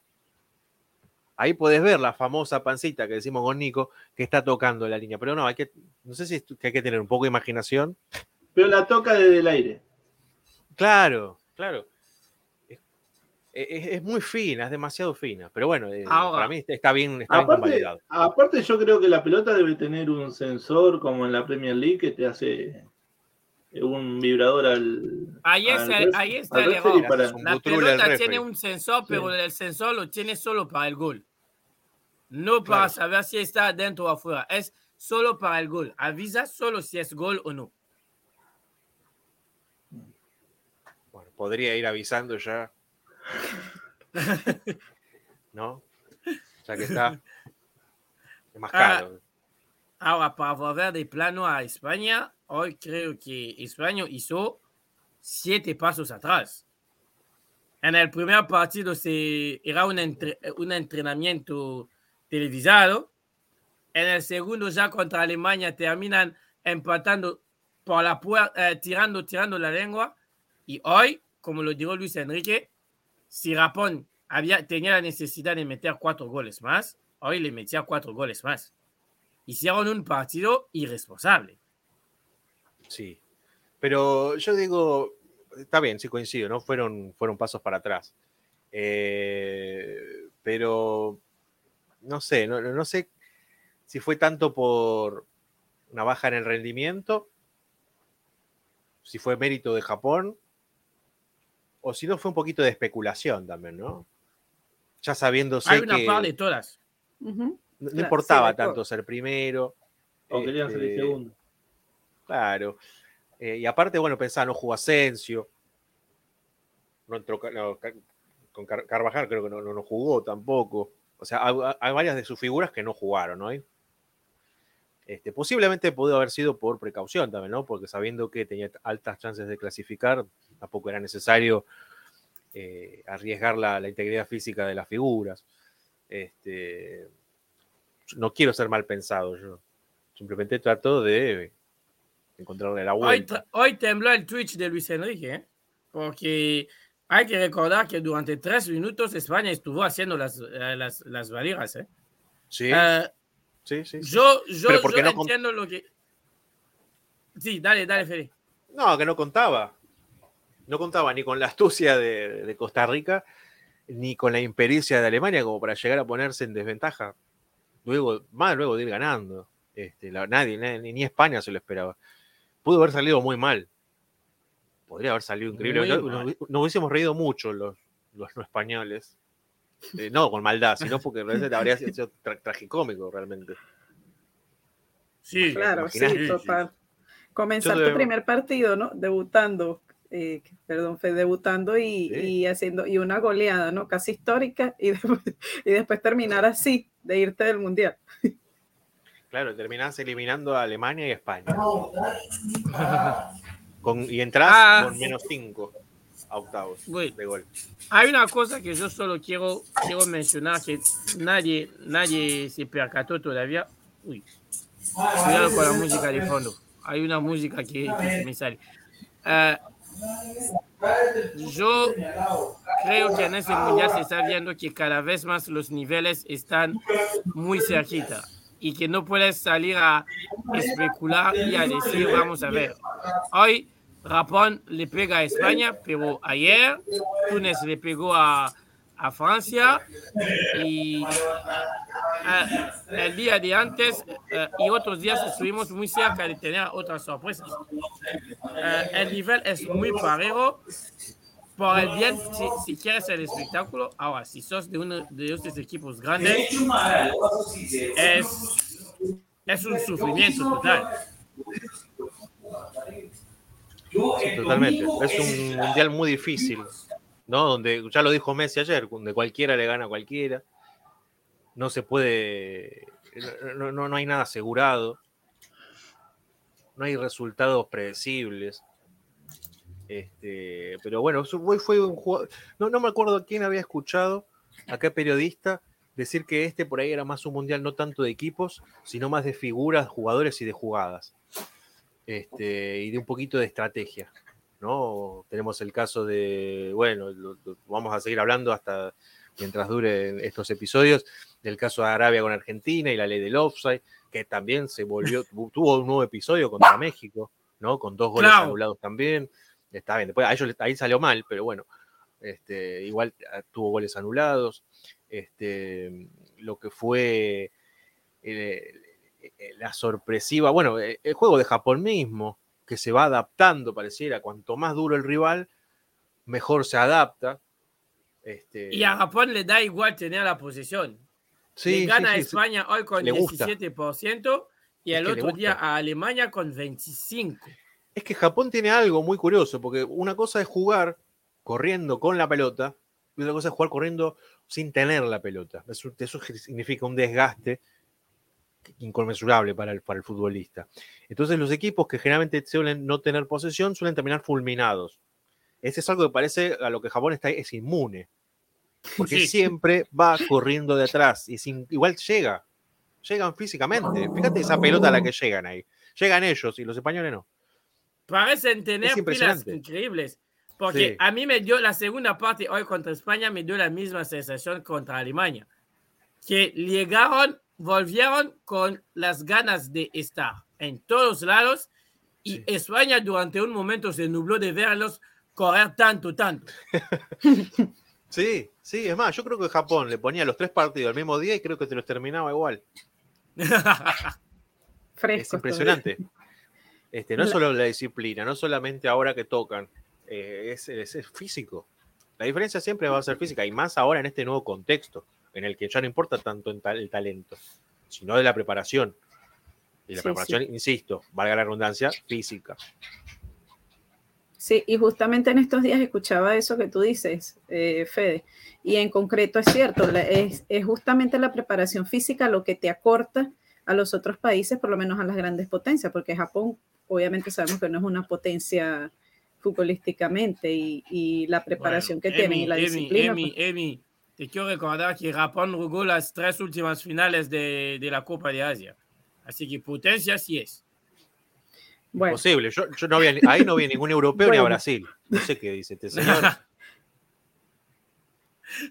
ahí podés ver la famosa pancita que decimos con Nico, que está tocando la línea. Pero no, hay que, no sé si es que hay que tener un poco de imaginación. Pero la toca desde el aire. Claro, claro. Es, muy fina, es demasiado fina. Pero bueno, eh, Ahora- para mí está bien, está bien Aparte, convalidado. aparte, yo creo que la pelota debe tener un sensor como en la Premier League que te hace un vibrador al. Ahí, es al ahí está al el error. para- La pelota tiene un sensor, pero Sí. el sensor lo tiene solo para el gol. No para Claro. saber si está dentro o afuera. Es solo para el gol. Avisa solo si es gol o no. Bueno, podría ir avisando ya. ¿No? Ya que está. Es más Ah, caro. Ahora, para volver de plano a España, hoy creo que España hizo siete pasos atrás. En el primer partido se, era un, entre- un entrenamiento televisado. En el segundo, ya contra Alemania, terminan empatando por la puerta, tirando, tirando la lengua. Y hoy, como lo dijo Luis Enrique, si Japón había, tenía la necesidad de meter cuatro goles más, hoy le metía cuatro goles más hicieron un partido irresponsable. Sí. Pero yo digo, está bien, sí coincido, ¿no? Fueron, fueron pasos para atrás. Eh, pero no sé, no, no sé si fue tanto por una baja en el rendimiento, si fue mérito de Japón, o si no fue un poquito de especulación también, ¿no? Ya sabiéndose Hay una que par de todas. No Claro, importaba sí, tanto ser primero. O querían salir este, segundo. Claro. Eh, y aparte, bueno, pensaba, no jugó Asensio. No entró, con Car- Carvajal creo que no, no, no jugó tampoco. O sea, hay, hay varias de sus figuras que no jugaron hoy. Este, posiblemente pudo haber sido por precaución también, ¿no? Porque sabiendo que tenía altas chances de clasificar, tampoco era necesario eh, arriesgar la, la integridad física de las figuras. Este, no quiero ser mal pensado yo. Simplemente trato de encontrarle la Hoy, vuelta. tra- hoy tembló el Twitch de Luis Enrique, ¿eh? porque hay que recordar que durante tres minutos España estuvo haciendo las, eh, las, las valijas. ¿eh? Sí, sí, sí. sí. yo yo, yo no con- entiendo lo que... Sí, dale, dale, Fede. No, que no contaba. No contaba ni con la astucia de, de Costa Rica, ni con la impericia de Alemania como para llegar a ponerse en desventaja. Luego, más luego de ir ganando. Este, la- nadie, nadie, ni España se lo esperaba. Pudo haber salido muy mal. Podría haber salido increíble. No- nos hubiésemos reído mucho los, los no españoles. Eh, no con maldad, sino porque realmente habría sido tra- tragicómico realmente. Sí, Claro, sí, total. Comenzar tu primer partido, ¿no? Debutando, eh, perdón, fue debutando y, Sí. y haciendo, y una goleada, ¿no? Casi histórica, y después, y después terminar así, de irte del mundial. Claro, terminás eliminando a Alemania y España. Con, y entras Ah. con menos 5 a octavos de gol. Hay una cosa que yo solo quiero, quiero mencionar que nadie, nadie se percató todavía. Uy, cuidado con la música de fondo. Hay una música que, que me sale. Ah, yo creo que en ese mundial se está viendo que cada vez más los niveles están muy cerquita y que no puedes salir a especular y a decir, vamos a ver, hoy Japón le pega a España, pero ayer Túnez le pegó a, a Francia y eh, el día de antes eh, y otros días estuvimos muy cerca de tener otras sorpresas. Eh, el nivel es muy parejo. Por el bien, si, si quieres el espectáculo, ahora, si sos de uno de estos equipos grandes, es, es un sufrimiento total. Sí, totalmente. Es un mundial muy difícil, ¿no? Donde ya lo dijo Messi ayer, donde cualquiera le gana a cualquiera. No se puede. No, no, no hay nada asegurado. No hay resultados predecibles. Este, pero bueno, eso fue, fue un juego. No, no me acuerdo quién había escuchado, a qué periodista, decir que este por ahí era más un mundial no tanto de equipos, sino más de figuras, jugadores y de jugadas. Este, y de un poquito de estrategia. ¿no? Tenemos el caso de, bueno, lo- lo- vamos a seguir hablando hasta mientras duren estos episodios, del caso de Arabia con Argentina y la ley del offside, que también se volvió, tuvo un nuevo episodio contra México, ¿no? Con dos goles Claro. anulados también. Está bien, después a ellos ahí salió mal, pero bueno, este, igual ah, tuvo goles anulados. Este, lo que fue eh, la sorpresiva, bueno, eh, el juego de Japón mismo, que se va adaptando, pareciera, cuanto más duro el rival, mejor se adapta. Este, Y a Japón le da igual tener la posesión. sí, le gana a sí. España hoy con Le gusta. 17% y el otro día a Alemania con 25%. Es que Japón tiene algo muy curioso, porque una cosa es jugar corriendo con la pelota y otra cosa es jugar corriendo sin tener la pelota. Eso, eso significa un desgaste inconmensurable para el, para el futbolista. Entonces los equipos que generalmente suelen no tener posesión suelen terminar fulminados. Ese es algo que parece a lo que Japón está, es inmune. Porque Sí. siempre va corriendo detrás y sin, igual llega. Llegan físicamente. Fíjate esa pelota a la que llegan ahí. Llegan ellos y los españoles no. Parecen tener pilas increíbles. Porque Sí. a mí me dio la segunda parte hoy contra España, me dio la misma sensación contra Alemania. Que llegaron, volvieron con las ganas de estar en todos lados y Sí. España durante un momento se nubló de verlos correr tanto, tanto. Sí, sí, es más, yo creo que Japón le ponía los tres partidos al mismo día y creo que te los terminaba igual. Fresco. Es impresionante. Este, no es solo la disciplina, no solamente ahora que tocan, eh, es, es- es físico. La diferencia siempre va a ser física y más ahora en este nuevo contexto, en el que ya no importa tanto el talento, sino de la preparación. Y la Sí, preparación, insisto, valga la redundancia, física. Sí, y justamente en estos días escuchaba eso que tú dices, eh, Fede, y en concreto es cierto, la- es, es justamente la preparación física lo que te acorta a los otros países, por lo menos a las grandes potencias, porque Japón obviamente sabemos que no es una potencia futbolísticamente y, y la preparación que Bueno, tienen y la Emi, disciplina. Emi, pues, Emi, te quiero recordar que Japón jugó las tres últimas finales de, de la Copa de Asia. Así que potencia sí es. bueno, Posible. Yo, yo no había, ahí no vi ningún europeo ni a. Brasil. No sé qué dice este señor.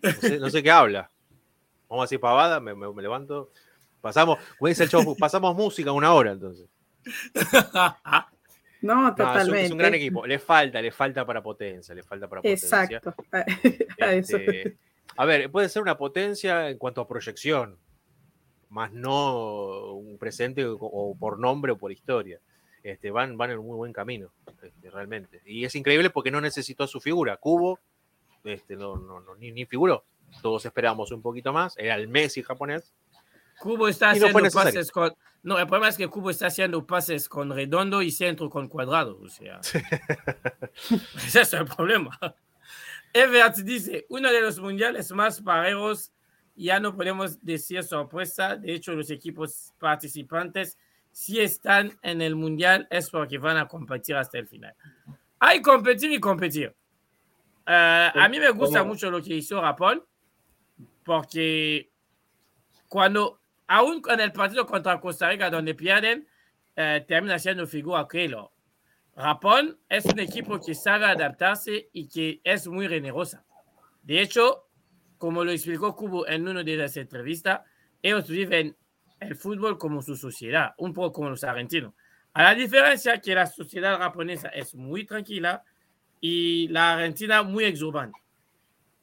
No sé, no sé qué habla. Vamos a decir pavada, me, me- me levanto. Pasamos, como dice el show, pasamos música una hora entonces. no, No, es, un, totalmente. es un gran equipo. Le falta, le falta para potencia, le falta para potencia. Exacto. A eso. Este, a ver, puede ser una potencia en cuanto a proyección, más no un presente o, por nombre o por historia. Este, van, van en un muy buen camino, este, realmente. Y es increíble porque no necesitó su figura. Cubo este, no, no, no, ni, ni figuró. Todos esperábamos un poquito más. Era el Messi japonés. Cubo está Y haciendo pases con. No, el problema es que Cubo está haciendo pases con redondo y centro con cuadrado. O sea, ese es el problema. Everett dice: uno de los mundiales más parejos. Ya no podemos decir sorpresa. De hecho, los equipos participantes, si están en el mundial, es porque van a competir hasta el final. Hay competir y competir. Eh, a mí me gusta mucho lo que hizo Japón, porque cuando, aún en el partido contra Costa Rica, donde pierden, eh, termina siendo figura Keylor. Japón es un equipo que sabe adaptarse y que es muy generosa. De hecho, como lo explicó Kubo en una de las entrevistas, ellos viven el fútbol como su sociedad, un poco como los argentinos. A la diferencia que la sociedad japonesa es muy tranquila y la argentina muy exuberante.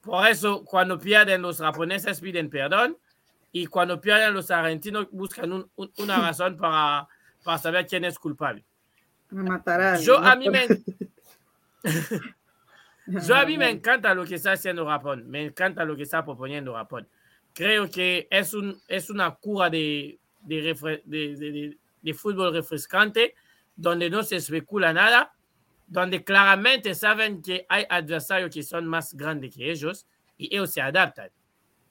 Por eso, cuando pierden los japoneses piden perdón y cuando pierden los argentinos buscan un- un- una razón para, para saber quién es culpable. Me matará. Yo a mí me, yo a mí me encanta lo que está haciendo Japón, me encanta lo que está proponiendo Japón. Creo que es, un, es una cura de, de, refre- de- de- de- de fútbol refrescante, donde no se especula nada, donde claramente saben que hay adversarios que son más grandes que ellos y ellos se adaptan.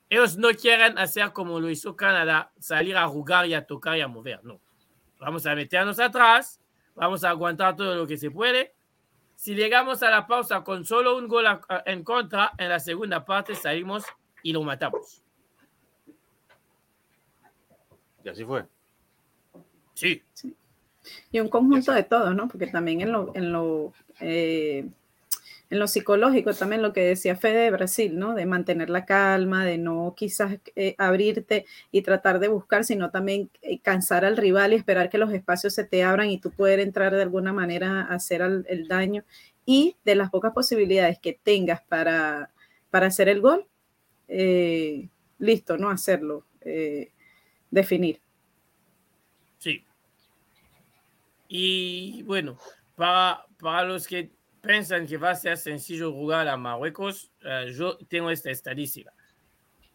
Ellos no quieren hacer como lo hizo Canadá, salir a jugar y a tocar y a mover, no. Vamos a meternos atrás, vamos a aguantar todo lo que se puede. Si llegamos a la pausa con solo un gol a- a- en contra, en la segunda parte salimos y lo matamos. Y así fue. Sí. Y un conjunto de todos, ¿no? Porque también en lo, en lo, eh, en lo psicológico también lo que decía Fede de Brasil, ¿no? De mantener la calma, de no quizás eh, abrirte y tratar de buscar, sino también eh, cansar al rival y esperar que los espacios se te abran y tú poder entrar de alguna manera a hacer el daño. Y de las pocas posibilidades que tengas para, para hacer el gol, eh, listo, ¿no? Hacerlo, definir. Sí. Y bueno, para, para los que piensan que va a ser sencillo jugar a Marruecos, uh, yo tengo esta estadística.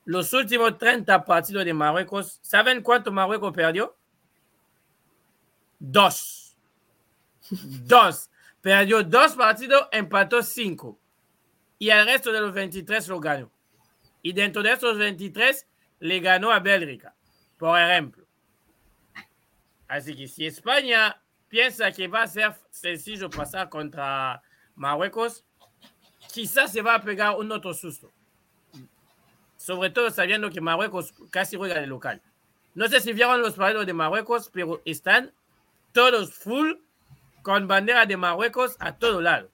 Los últimos 30 partidos de Marruecos, ¿saben cuánto Marruecos perdió? Dos. dos. Perdió dos partidos, empató cinco. Y el resto de los 23 lo ganó. Y dentro de esos 23 le ganó a Bélgica, por ejemplo. Así que si España piensa que va a ser sencillo pasar contra Marruecos, quizás se va a pegar un otro susto. Sobre todo sabiendo que Marruecos casi juega de local. No sé si vieron los partidos de Marruecos, pero están todos full con bandera de Marruecos a todo lado.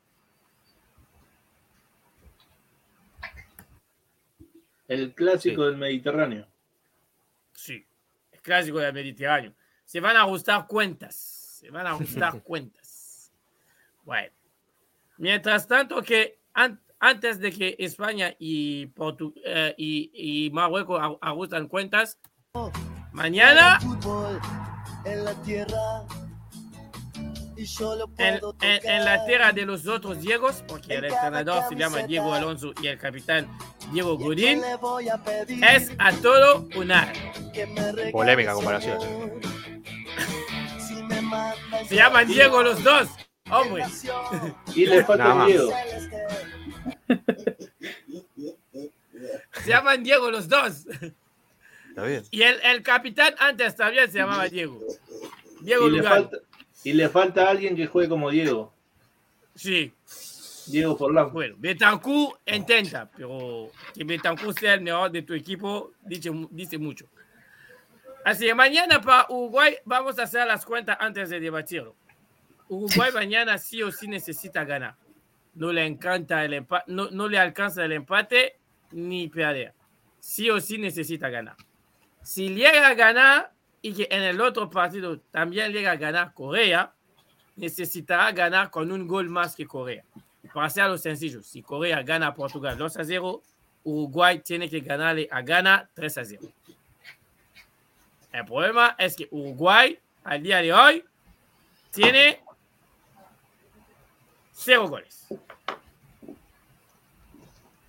El clásico del Mediterráneo. Sí, el clásico del Mediterráneo. Se van a ajustar cuentas. Se van a ajustar cuentas. Bueno. Mientras tanto que antes de que España y, eh, y, Marruecos ajustan cuentas, mañana en la tierra en, la tierra de los otros Diegos, porque el entrenador se llama Diego Alonso y el capitán Diego Godín, es a todo una. Polémica comparación. se llaman Diego los dos. Hombre. Y le falta Diego. Se llaman Diego los dos. Está bien. Y el, el capitán antes también se llamaba Diego. Diego y Le falta, y le falta alguien que juegue como Diego. Sí. Diego Forlán. Bueno, Betancourt intenta, pero que Betancourt sea el mejor de tu equipo dice, dice mucho. Así que mañana para Uruguay vamos a hacer las cuentas antes de debatirlo. Uruguay mañana sí o sí necesita ganar. No le encanta el empate, no, no le alcanza el empate ni perder. Sí o sí necesita ganar. Si llega a ganar y que en el otro partido también llega a ganar Corea, necesitará ganar con un gol más que Corea. Para hacerlo sencillo, si Corea gana a Portugal 2 a 0, Uruguay tiene que ganarle a Ghana 3 a 0. El problema es que Uruguay al día de hoy tiene cero goles.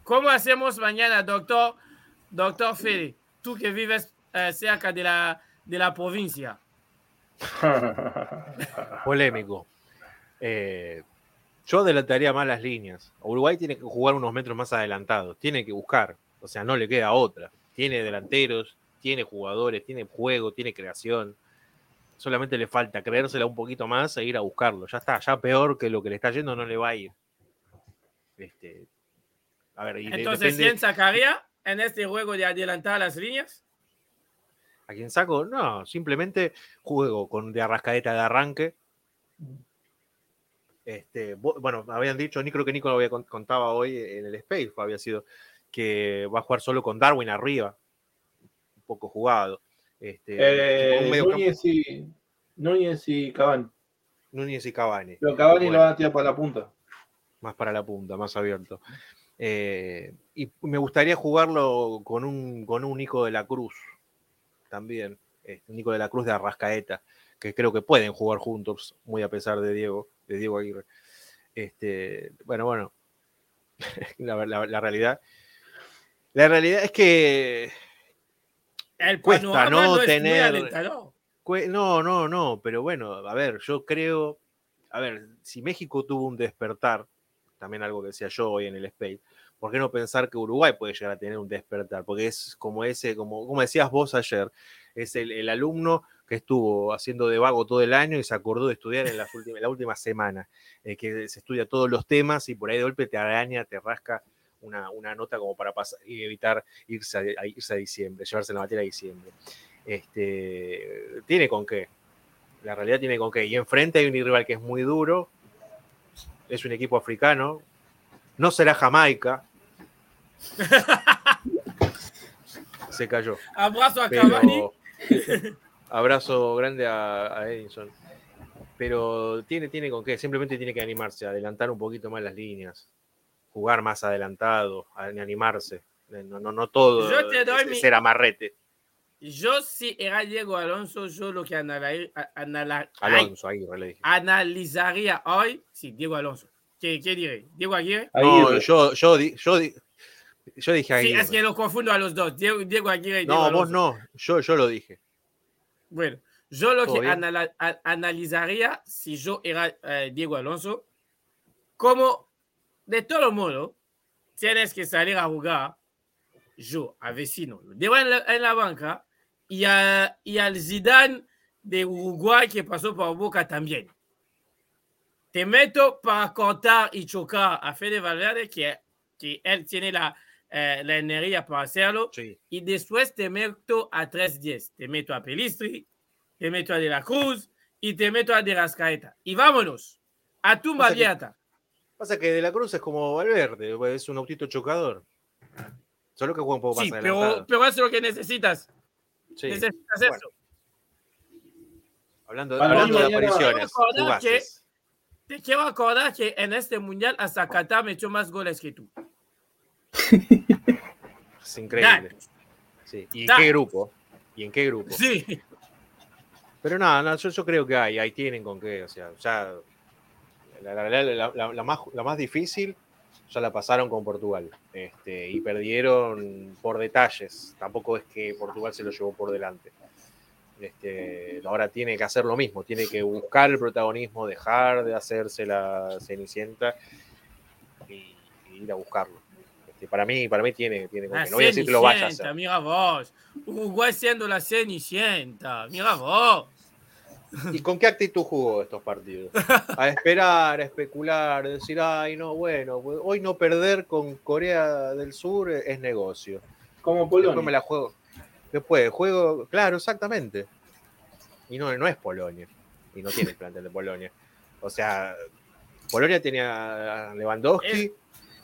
¿Cómo hacemos mañana, doctor? Doctor Fede, tú que vives eh, cerca de la, de la provincia. Polémico. Eh, yo adelantaría más las líneas. Uruguay tiene que jugar unos metros más adelantados, tiene que buscar, o sea, no le queda otra. Tiene delanteros, tiene jugadores, tiene juego, tiene creación solamente le falta creérsela un poquito más e ir a buscarlo. Ya está, ya peor que lo que le está yendo no le va a ir. Este, a ver, Entonces, ¿quién sacaría en este juego de adelantar las líneas? ¿A quién saco? No, simplemente juego con de arrascadeta de arranque. Este, bueno, habían dicho, ni creo que Nico lo había contaba hoy en el Space, había sido que va a jugar solo con Darwin arriba, un poco jugado. Este, eh, Núñez, y, Núñez y Cavani. Núñez y Cavani. Pero Cavani lo va a tirar para la punta. Más para la punta, más abierto. Eh, y me gustaría jugarlo con un, con un Nico de la Cruz también. Este, Nico de la Cruz de Arrascaeta, que creo que pueden jugar juntos, muy a pesar de Diego, de Diego Aguirre. Este, bueno, bueno, la realidad. La realidad es que el cuesta no, tener. No, no, no, pero bueno, a ver, yo creo, a ver, si México tuvo un despertar, también algo que decía yo hoy en el Space, ¿por qué no pensar que Uruguay puede llegar a tener un despertar? Porque es como ese, como, como decías vos ayer, es el, alumno que estuvo haciendo de vago todo el año y se acordó de estudiar en, las últimas, la última semana, eh, que se estudia todos los temas y por ahí de golpe te araña, te rasca una, nota como para pasar y evitar irse a, irse a diciembre, llevarse la materia a diciembre. Este, tiene con qué. La realidad tiene con qué. Y enfrente hay un rival que es muy duro. Es un equipo africano. No será Jamaica. Se cayó. Abrazo a Pero- Cavani. abrazo grande a, a Edinson. Pero tiene, tiene con qué, simplemente tiene que animarse, adelantar un poquito más las líneas, jugar más adelantado, a- animarse. No, no, no todo Yo te doy es- mi- ser amarrete. Yo si era Diego Alonso, yo lo que Alonso, ahí analizaría hoy, sí, Diego Alonso. ¿Qué, qué diré? ¿Diego Aguirre? No, Aguirre. yo, yo, yo, yo dije Sí, Aguirre. es que lo confundo a los dos. Diego, Diego Aguirre y Diego No, Alonso. vos no, yo, yo lo dije. Bueno, yo lo ¿Todo que analizaría si yo era eh, Diego Alonso, como de todo modo tienes que salir a jugar, yo a vecino, lo dejo en la, en la banca y, a- y al Zidane de Uruguay que pasó por Boca también. Te meto para cortar y chocar a Fede Valverde, que, que él tiene la, eh, la energía para hacerlo Sí. y después te meto a 3-10. Te meto a Pelistri, te meto a De la Cruz y te meto a De Rascaeta. Y vámonos, a tumba abierta. Pasa que De la Cruz es como Valverde, es un autito chocador. Solo que juega un poco más Sí, adelantado. pero, pero eso es lo que necesitas. Sí. Necesitas Bueno, eso. Hablando, hablando de mañana- apariciones que-. Te quiero acordar que en este mundial hasta Qatar metió más goles que tú. Es increíble. Sí. ¿Y en qué grupo? ¿Y en qué grupo? Sí. Pero nada, no, yo, yo creo que hay, ahí tienen con qué. O sea, ya la, la- la- más, la más difícil ya la pasaron con Portugal. Este, y perdieron por detalles. Tampoco es que Portugal se lo llevó por delante. Este, ahora tiene que hacer lo mismo, tiene que buscar el protagonismo, dejar de hacerse la cenicienta y, y ir a buscarlo. Este, para mí, para mí tiene, La. No voy a decir que lo vaya a hacer. mira vos. Uruguay siendo la cenicienta. Mira vos. ¿Y con qué actitud jugó estos partidos? A esperar, a especular, a decir, ay, no, bueno, hoy no perder con Corea del Sur es negocio. Como Después me Polonia. la juego. Después, juego, claro, exactamente. Y no, no es Polonia. Y no tiene el plantel de Polonia. O sea, Polonia tenía a Lewandowski, Es-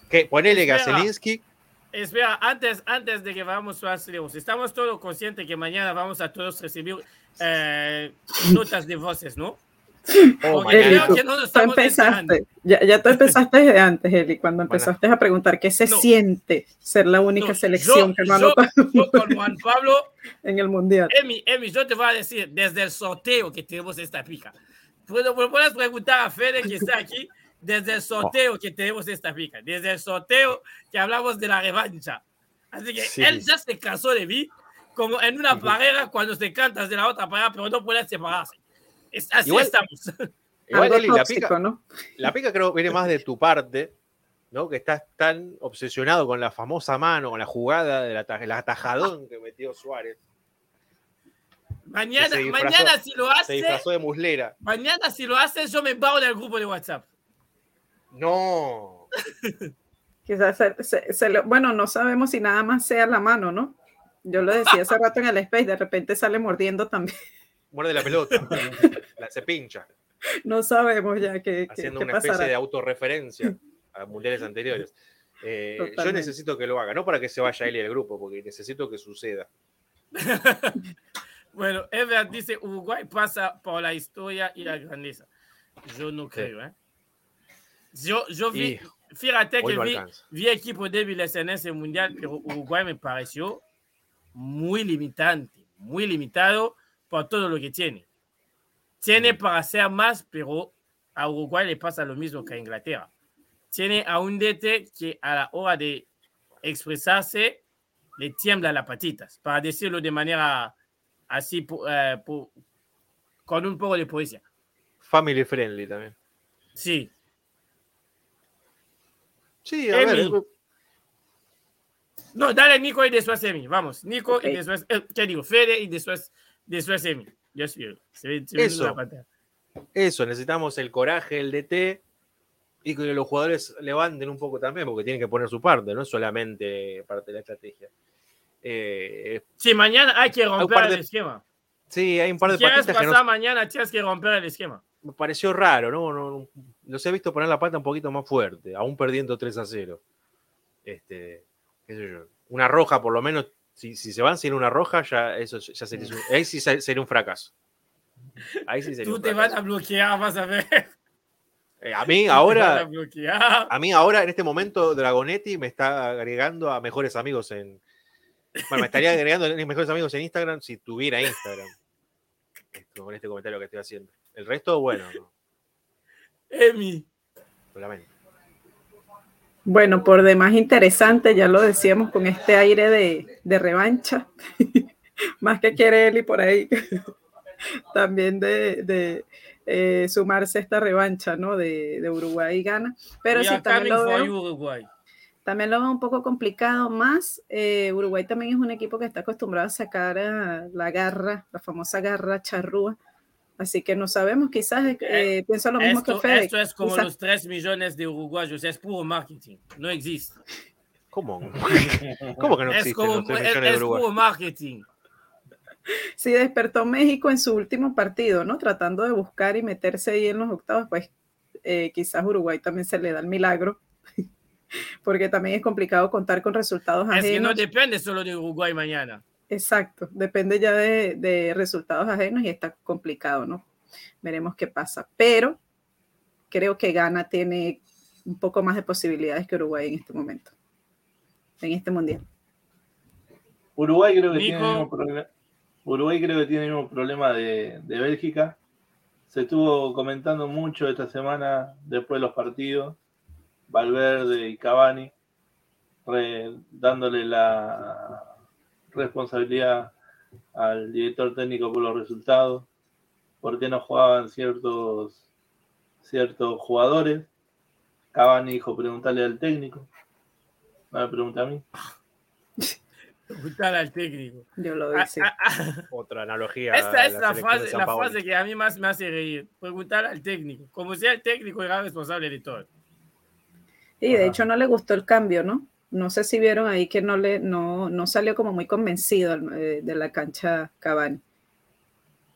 que ponele a espera. Zelinski. Espera, antes, antes de que vamos a lejos, estamos todos conscientes que mañana vamos a todos recibir eh, notas de voces, ¿no? Oh, Eli, creo mañana. que no nos Tú empezaste, ya, ya tú empezaste desde antes, Eli, cuando Bueno. empezaste a preguntar qué se No. siente ser la única No, selección yo- que no yo- anota Yo con Juan Pablo, en el Mundial. Emi, Emi, yo te voy a decir, desde el sorteo que tenemos esta pica. Puedo, puedes preguntar a Fede que está aquí, desde el sorteo que tenemos esta pica, desde el sorteo que hablamos de la revancha. Así que Sí. él ya se cansó de mí, como en una pareja cuando se cantas de la otra pareja, pero no pueden separarse. Es, así Igual- estamos. Igual, Eli, la pica, ¿no? la pica creo que viene más de tu parte, ¿no? Que estás tan obsesionado con la famosa mano, con la jugada del el atajadón que metió Suárez. Mañana, se disfrazó- mañana si lo Se hace, disfrazó de muslera. mañana si lo hace, yo me bajo del grupo de WhatsApp. No. Quizás se- se- se lo- bueno, no sabemos si nada más sea la mano, ¿no? Yo lo decía hace rato en el space, de repente sale mordiendo también. Muerde la pelota. la, se pincha. No sabemos ya qué, qué, Haciendo qué una especie pasará. de autorreferencia a mundiales anteriores. Eh, yo necesito que lo haga, no para que se vaya él y el grupo, porque necesito que suceda. Bueno, Ever dice Uruguay pasa por la historia y la grandeza. Yo no creo, ¿eh? Yo, yo vi, Y fíjate que no vi, vi equipos débiles en ese mundial, pero Uruguay me pareció muy limitante, muy limitado por todo lo que tiene. Tiene para hacer más, pero a Uruguay le pasa lo mismo que a Inglaterra. Tiene a un DT que a la hora de expresarse le tiembla las patitas, para decirlo de manera así, eh, con un poco de poesía. Family friendly también. Sí, Sí, a ver. Emi. eh, No, dale Nico y después Emi. Vamos, Nico y después, eh, ¿qué digo? Fede y después, después Emi. Yo sí, se se Eso. la pantalla. Eso, necesitamos el coraje, el DT y que los jugadores levanten un poco también, porque tienen que poner su parte, no solamente parte de la estrategia. Eh, Sí, mañana hay que romper de- el esquema. sí, hay un par de Si quieres que pasar no, mañana, tienes que romper el esquema. me pareció raro, ¿no? No, no, los he visto poner la pata un poquito más fuerte, aún perdiendo 3 a 0. Este, qué sé yo, una roja por lo menos, si, si se van sin una roja, ya eso ya sería, ahí sí se- sería un fracaso. Ahí sí sería Tú un te vas a bloquear, vas a ver. Eh, a mí a ahora, a mí ahora en este momento Dragonetti me está agregando a mejores amigos en. Bueno, me estaría agregando a mis mejores amigos en Instagram si tuviera Instagram. Esto, con este comentario que estoy haciendo. El resto, bueno, no, Emi. lo lamento. Bueno, por demás interesante, ya lo decíamos con este aire de, de revancha, más que quiere Eli por ahí, también de, de, eh, sumarse a esta revancha, ¿no? De, de Uruguay y Ghana. Pero sí, are también lo veo. Uruguay. También lo veo un poco complicado, más eh, Uruguay también es un equipo que está acostumbrado a sacar a la garra, la famosa garra charrúa, así que no sabemos, quizás eh, pienso lo mismo Esto, que Fede. esto es como quizás- los 3 millones de uruguayos, es puro marketing, no existe. ¿Cómo? ¿Cómo que no es existen como, los 3 es, millones es Uruguay? puro marketing. si despertó México en su último partido, ¿no? Tratando de buscar y meterse ahí en los octavos, pues eh, quizás Uruguay también se le da el milagro, porque también es complicado contar con resultados Es que no ajenos. depende solo de Uruguay mañana. Exacto, depende ya de, de resultados ajenos y está complicado, ¿no? Veremos qué pasa. Pero creo que Ghana tiene un poco más de posibilidades que Uruguay en este momento, en este mundial. Uruguay creo que tiene el mismo problema. Uruguay creo que tiene el mismo problema de, de Bélgica. Se estuvo comentando mucho esta semana después de los partidos. Valverde y Cavani re- dándole la responsabilidad al director técnico por los resultados. ¿Por qué no jugaban ciertos ciertos jugadores? Cavani dijo preguntarle al técnico. No me pregunta a mí. Preguntar al técnico. Yo lo Ah, hice. ah, ah. Otra analogía. Esta es la frase que a mí más me hace reír. Preguntar al técnico. Como si el técnico era responsable de todo. Y de hecho no le gustó el cambio, ¿no? No sé si vieron ahí que no le no, no salió como muy convencido eh, de la cancha Cavani.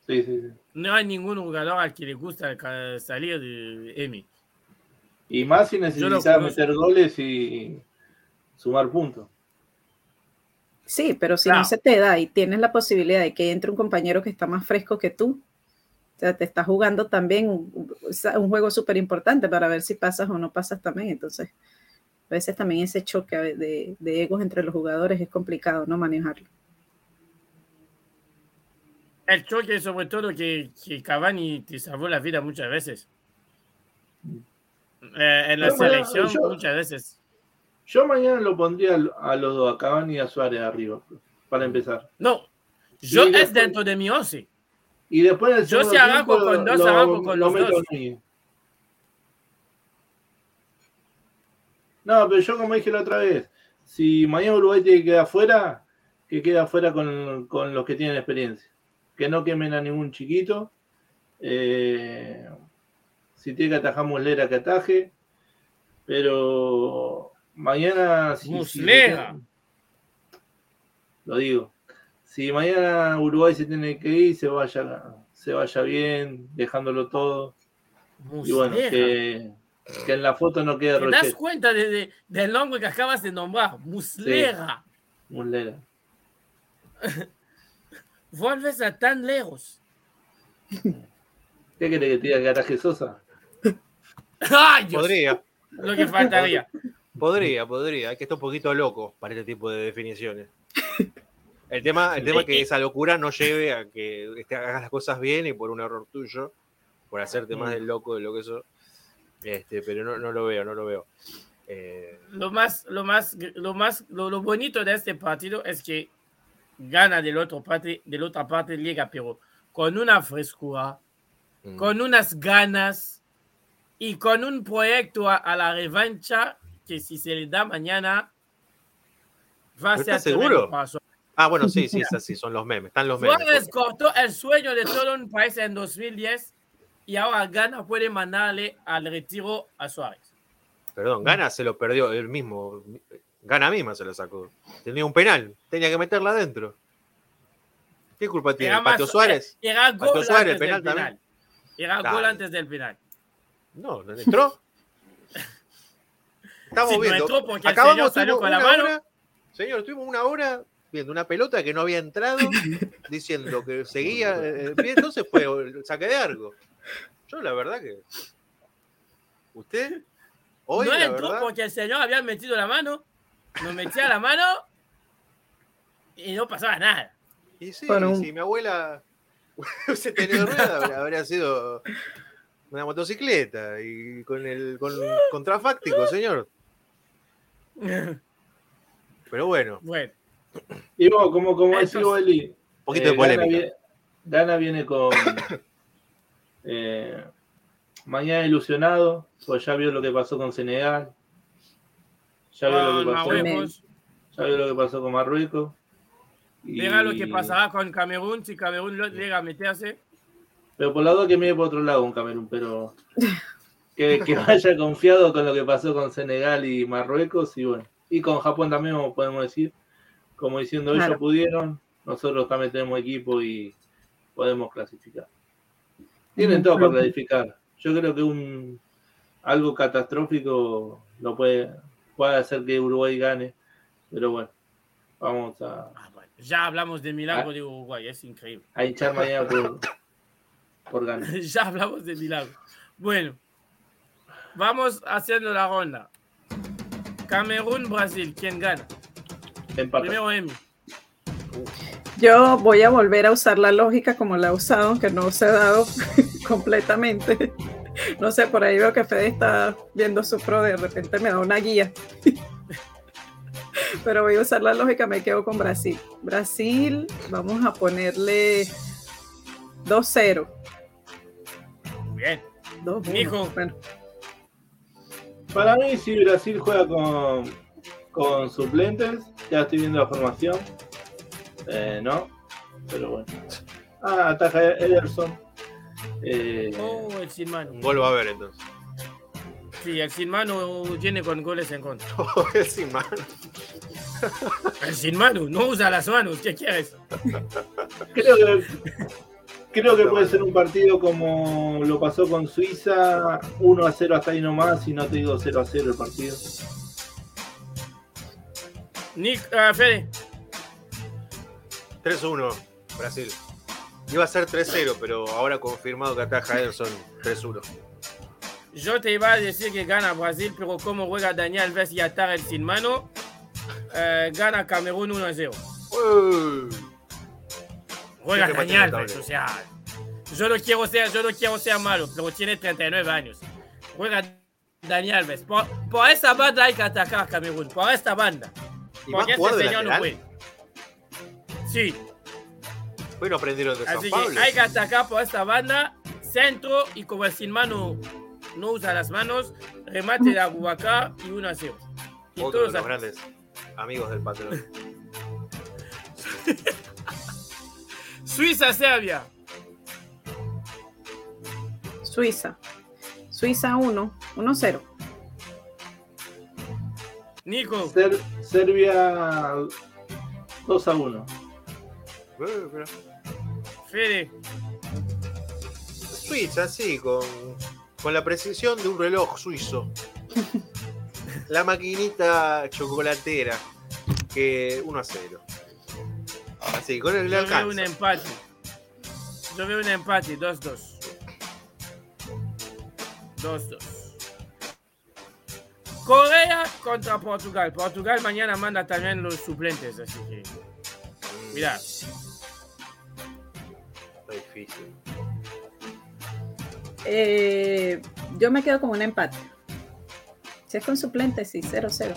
Sí, sí, sí. No hay ningún jugador al que le gusta salir de Emi. Y más si conozco. meter goles y sumar puntos. Sí, pero si Claro. no se te da y tienes la posibilidad de que entre un compañero que está más fresco que tú, o sea, te está jugando también un, un juego súper importante para ver si pasas o no pasas también. Entonces, a veces también ese choque de, de egos entre los jugadores es complicado, ¿no? Manejarlo. El choque, sobre todo, que, que Cavani te salvó la vida muchas veces. Eh, en la Pero, selección, yo- muchas veces. Yo mañana lo pondría a los dos, a Cavani y a Suárez arriba, para empezar. No, yo Sí, es después- dentro de mi once. Y después Yo si tiempo con dos, lo- arranco con lo los meto dos. a No, pero yo como dije la otra vez, si mañana Uruguay tiene que quedar fuera, que quede afuera con, con los que tienen experiencia. Que no quemen a ningún chiquito. Eh, si tiene que atajar Muslera, que ataje. Pero mañana... si- si- Muslera. lo digo. Si mañana Uruguay se tiene que ir, se vaya, se vaya bien, dejándolo todo. Y bueno, Muslera. que, que en la foto no quede ¿Te das cuenta de, de- del nombre que acabas de nombrar? Muslera. Muslera. Vuelves a tan lejos. ¿Qué querés que te diga que ataje Sosa? ¡Ay, Dios! Podría, Lo que faltaría. podría, podría. Hay que estar un poquito loco para este tipo de definiciones. El tema, el tema es que esa locura no lleve a que hagas las cosas bien y por un error tuyo, por hacerte más Mm. del loco de lo que eso. Este, pero no, no lo veo, no lo veo. Eh, Lo más, lo más, lo más, lo, lo bonito de este partido es que gana del otro parte, de la otra parte llega, pero con una frescura, mm. con unas ganas y con un proyecto a, a la revancha que si se le da mañana va a ¿Pero ser seguro? Ah, bueno, sí, sí, es así, son los memes, están los memes. Suárez cortó el sueño de todo un país en 2010 y ahora Gana puede mandarle al retiro a Suárez. Perdón, Gana se lo perdió él mismo. Gana misma se lo sacó. Tenía un penal, tenía que meterla adentro. ¿Qué culpa tiene? ¿Patio Suárez? Era gol Patio Suárez, antes penal del también. penal. Era Dale. gol antes del penal. No, no entró. Estamos Sí, no viendo. entró Acabamos señor con la mano. hora- señor, estuvimos una hora viendo una pelota que no había entrado, diciendo que seguía eh, pie, entonces fue el saque de arco. Yo la verdad que. ¿Usted? Hoy, no entró verdad. porque el señor había metido la mano, nos metía la mano y no pasaba nada. Y sí, un- si mi abuela hubiese tenido rueda, habría, sido una motocicleta y con el con contrafáctico, señor. Pero bueno, Bueno, Y vos, como, como decís Eli, un poquito eh, de polémica. Gana viene, Gana viene con eh, mañana ilusionado, pues ya vio lo que pasó con Senegal, ya vio lo que con pasó, Marruecos, ya vio lo que pasó con Marruecos. y- verá lo que pasará con Camerún si Camerún lo- llega a meterse. Pero por la duda que mire por otro lado un Camerún, pero que, que vaya confiado con lo que pasó con Senegal y Marruecos y bueno, y con Japón también como podemos decir, como diciendo Claro. ellos pudieron, nosotros también tenemos equipo y podemos clasificar. Tienen Ujú. todo para clasificar. Yo creo que un algo catastrófico lo puede, puede hacer que Uruguay gane, pero bueno, vamos a, Ah, bueno, ya hablamos de milagro Ah. de Uruguay, es increíble. a hinchar mañana por, por ganar. ya hablamos de milagro. Bueno, vamos haciendo la ronda. Camerún, Brasil, ¿quién gana? Empate. Primero Emi. Yo voy a volver a usar la lógica como la he usado, aunque no se ha dado completamente. No sé, por ahí veo que Fede está viendo su pro, de repente me da una guía. Pero voy a usar la lógica, me quedo con Brasil. Brasil, vamos a ponerle 2-0. Bien. 2-1. Mijo. Bueno, Para mí, si Brasil juega con, con suplentes, ya estoy viendo la formación. Eh, no, pero bueno. Ah, ataja Ederson. Eh, Oh, el sin mano. Un gol va a haber entonces. Sí, el sin mano viene con goles en contra. Sin mano. El sin mano, no usa las manos, ¿qué quieres? creo que, creo que puede ser un partido como lo pasó con Suiza, 1 a 0 hasta ahí nomás, y no te digo 0 a 0 el partido. Nick, ah, Fede, 3-1, Brasil. Iba a ser 3-0, pero ahora confirmado que ataja Ederson 3-1. yo te iba a decir que gana Brasil, pero como juega Daniel Alves y atar el sin mano, eh, gana Camerún 1 a 0. Uy. Juega Siempre Daniel Alves, o sea, yo no quiero ser, yo no quiero ser malo, pero tiene 39 años. Juega Daniel Alves. Por, por esa banda hay que atacar a Camerún, por esta banda. ¿Y va a Porque este señor no puede. Sí, Hoy no aprendieron de San Así Pablo. que hay que atacar por esta banda, centro y como el sin mano no usa las manos, remate de Abubakar y 1 a 0. Y Otro todos de los a- grandes amigos del patrón. Suiza, Serbia. Suiza. Suiza 1, 1-0. Nico, Ser- Serbia 2 a 1. Fede, Suiza, sí, con, con la precisión de un reloj suizo. La maquinita chocolatera, que 1 a 0. Así, con el yo veo un alcanza. empate. Yo veo un empate, 2-2. 2-2. Corea contra Portugal. Portugal mañana manda también los suplentes, así que mira. Difícil. Eh, yo me quedo con un empate. Si es con suplentes, sí, 0-0.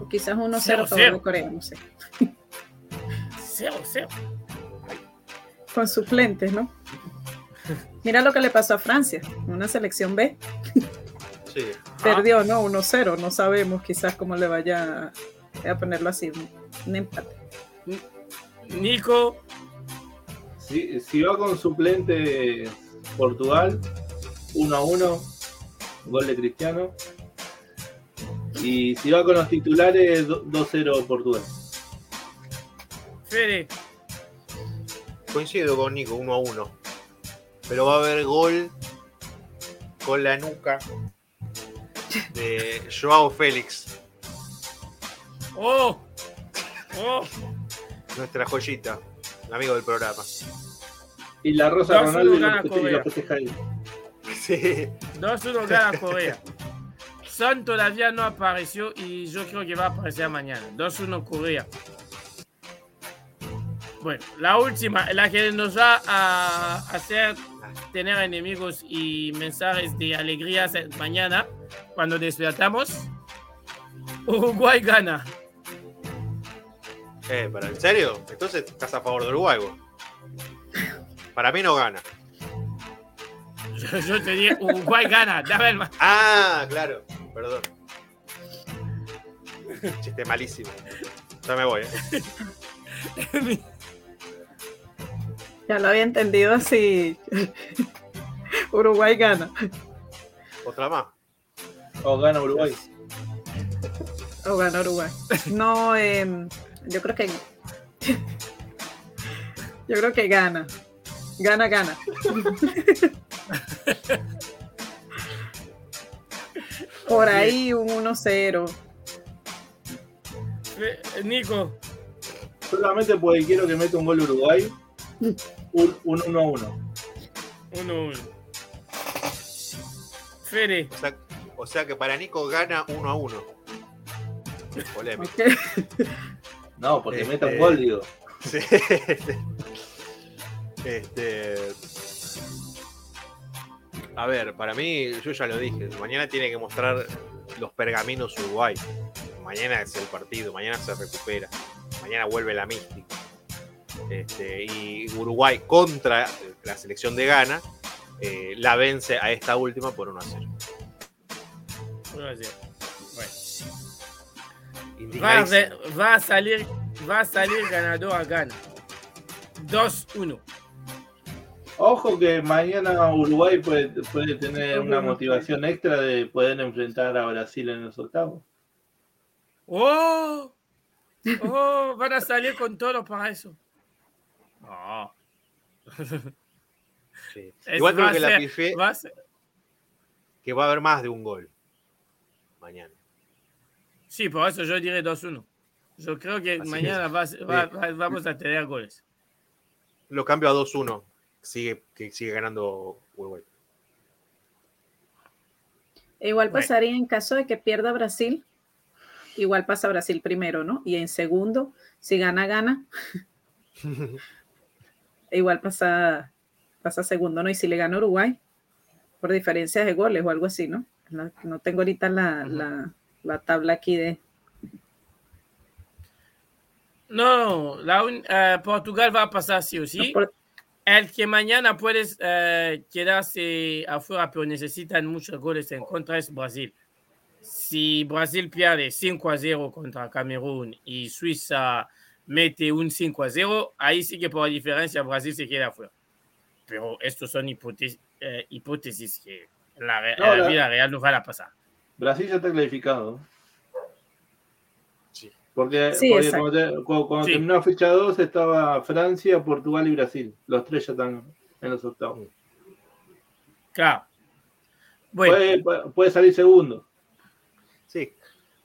O quizás 1-0 a favor 0-0. de Corea, no sé. 0-0. Con suplentes, ¿no? Mira lo que le pasó a Francia, una selección B. Sí. Perdió, ¿no? 1-0, no sabemos quizás cómo le vaya a ponerlo así, un empate. Nico, Si, si va con suplente Portugal, 1 a 1, gol de Cristiano. Y si va con los titulares, 2-0 Portugal. Fede, Coincido con Nico, 1 a 1. Pero va a haber gol con la nuca de Joao Félix, ¡Oh! ¡Oh! nuestra joyita, amigo del programa. Y la Rosa Dos Ronaldo gana y festeja ahí. Sí. 2-1 gana Corea. Son todavía no apareció y yo creo que va a aparecer mañana. 2-1 Corea. Bueno, la última, la que nos va a hacer tener enemigos y mensajes de alegrías mañana cuando despertamos. Uruguay gana. Eh, ¿pero en serio? Entonces estás a favor de Uruguay, vos. Para mí no gana. Yo, yo te dije, Uruguay gana. Dame el ma- Ah, claro. Perdón. Chiste malísimo. Ya me voy. ¿eh? Ya lo había entendido así. Uruguay gana. Otra más. O gana Uruguay. O gana Uruguay. No, em, yo creo que. Yo creo que gana. Gana, gana. Por ahí un 1-0. Eh, Nico, Solamente porque quiero que meta un gol Uruguay. Un 1-1. 1-1. Fede, O sea, o sea que para Nico gana 1 a 1. Polémico. Ok. No, porque este, meta un gol, digo. Sí. Este. A ver, para mí, yo ya lo dije, mañana tiene que mostrar los pergaminos Uruguay. Mañana es el partido, mañana se recupera, mañana vuelve la mística. Este, y Uruguay contra la selección de Ghana eh, la vence a esta última por 1 a 0. 1 a 0. Va, a salir, va a salir ganador a Ghana. 2-1. Ojo que mañana Uruguay puede, puede tener una motivación extra de poder enfrentar a Brasil en los octavos. ¡Oh! ¡Oh! Van a salir con todo para eso. Ah. No. Igual que la eh, pifé. Va que va a haber más de un gol mañana. Sí, por eso yo diré 2-1. Yo creo que Así mañana va va- vamos a tener goles. Lo cambio a 2-1. Sigue, que sigue ganando Uruguay. E Igual Bueno. pasaría en caso de que pierda Brasil. Igual pasa Brasil primero, ¿no? Y en segundo, si gana, gana. E igual pasa, pasa segundo, ¿no? Y si le gana Uruguay, por diferencias de goles o algo así, ¿no? No, no tengo ahorita la, la- la tabla aquí de. No, la un- eh, Portugal va a pasar sí o sí. por- El que mañana puedes eh, quedarse afuera, pero necesitan muchos goles en contra es Brasil. Si Brasil pierde 5 a 0 contra Camerún y Suiza mete un 5 a 0, ahí sí que por diferencia Brasil se queda afuera. Pero estos son hipótesis, eh, hipótesis que en la, No, en la- vida real no van a pasar. Brasil ya está clasificado. Sí. Porque, Sí, porque exacto. cuando, te- cuando- cuando Sí. terminó la fecha 2 estaba Francia, Portugal y Brasil. Los tres ya están en los octavos. Claro. Bueno, Puede, puede- puede salir segundo. Sí.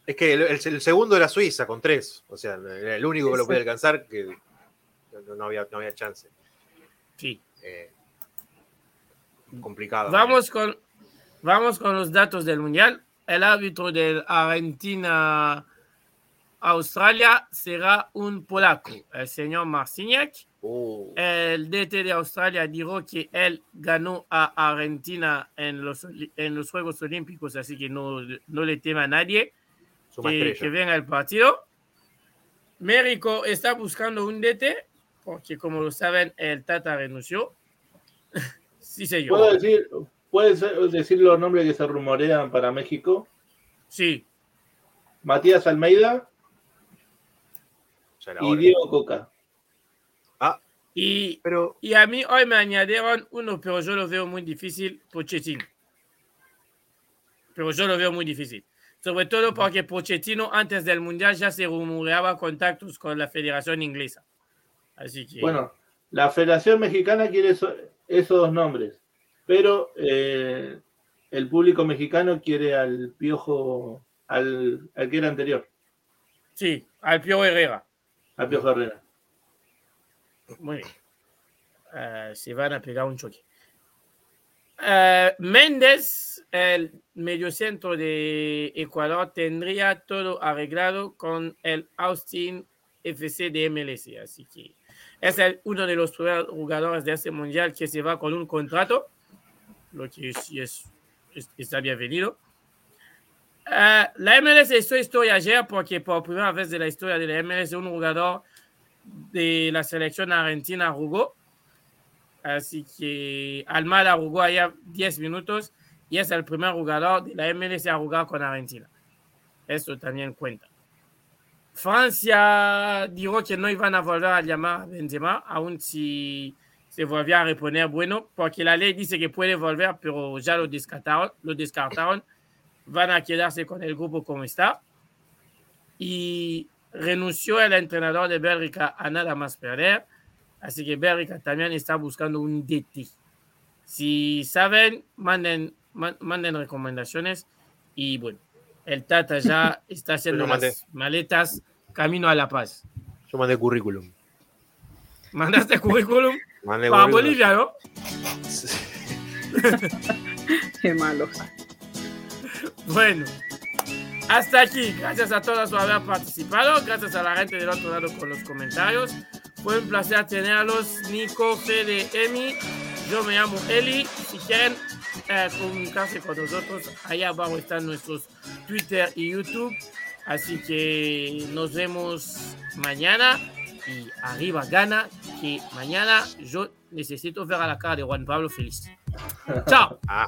Es que el, el- el segundo era Suiza con tres. O sea, era el único que lo podía alcanzar que no, no había, no había chance. sí. Eh, complicado. Vamos con, vamos con los datos del Mundial. El árbitro de Argentina-Australia será un polaco, el señor Marciniak. Uh, El DT de Australia dijo que él ganó a Argentina en los, en los Juegos Olímpicos, así que no, no le teme a nadie que, que venga el partido. México está buscando un DT, porque como lo saben, el Tata renunció. sí, señor. ¿Puedo decir, ¿Puedes decir los nombres que se rumorean para México? Sí, Matías Almeida y hora. Diego Coca. Ah, y, pero y a mí hoy me añadieron uno, pero yo lo veo muy difícil, Pochettino. Pero yo lo veo muy difícil. Sobre todo porque Pochettino antes del Mundial ya se rumoreaba contactos con la Federación Inglesa. Así que... Bueno, la Federación Mexicana quiere eso- esos dos nombres, pero eh, el público mexicano quiere al Piojo, al, al que era anterior, Sí, al Pio Herrera. al Piojo Herrera. Muy bien. Eh, se van a pegar un choque. Eh, Méndez, el mediocentro de Ecuador, tendría todo arreglado con el Austin FC de MLS. Así que es el- uno de los jugadores de este mundial que se va con un contrato, lo que sí es, es- está bienvenido. Eh, la MLS hizo historia ayer porque por primera vez de la historia de la MLS un jugador de la selección argentina jugó. Así que Almada jugó allá 10 minutos y es el primer jugador de la MLS a jugar con Argentina. Eso también cuenta. Francia dijo que no iban a volver a llamar a Benzema, aun si se volvía a reponer bueno, porque la ley dice que puede volver, pero ya lo descartaron. Lo descartaron. Van a quedarse con el grupo como está. Y renunció el entrenador de Bélgica a nada más perder. Así que Bélgica también está buscando un DT. Si saben, manden, man- manden recomendaciones. Y bueno, el Tata ya está haciendo las maletas camino a La Paz. Yo mandé currículum. ¿Mandaste currículum Currículum. Bolivia, no? Qué malo. Bueno, hasta aquí. Gracias a todos por haber participado. Gracias a la gente del otro lado con los comentarios. Fue un placer tenerlos. Nico, Fede, Emi. Yo me llamo Eli. Si quieren eh, comunicarse con nosotros, allá abajo están nuestros Twitter y YouTube. Así que nos vemos mañana. Y arriba gana, que mañana yo necesito ver a la cara de Juan Pablo feliz. Chao. Ah.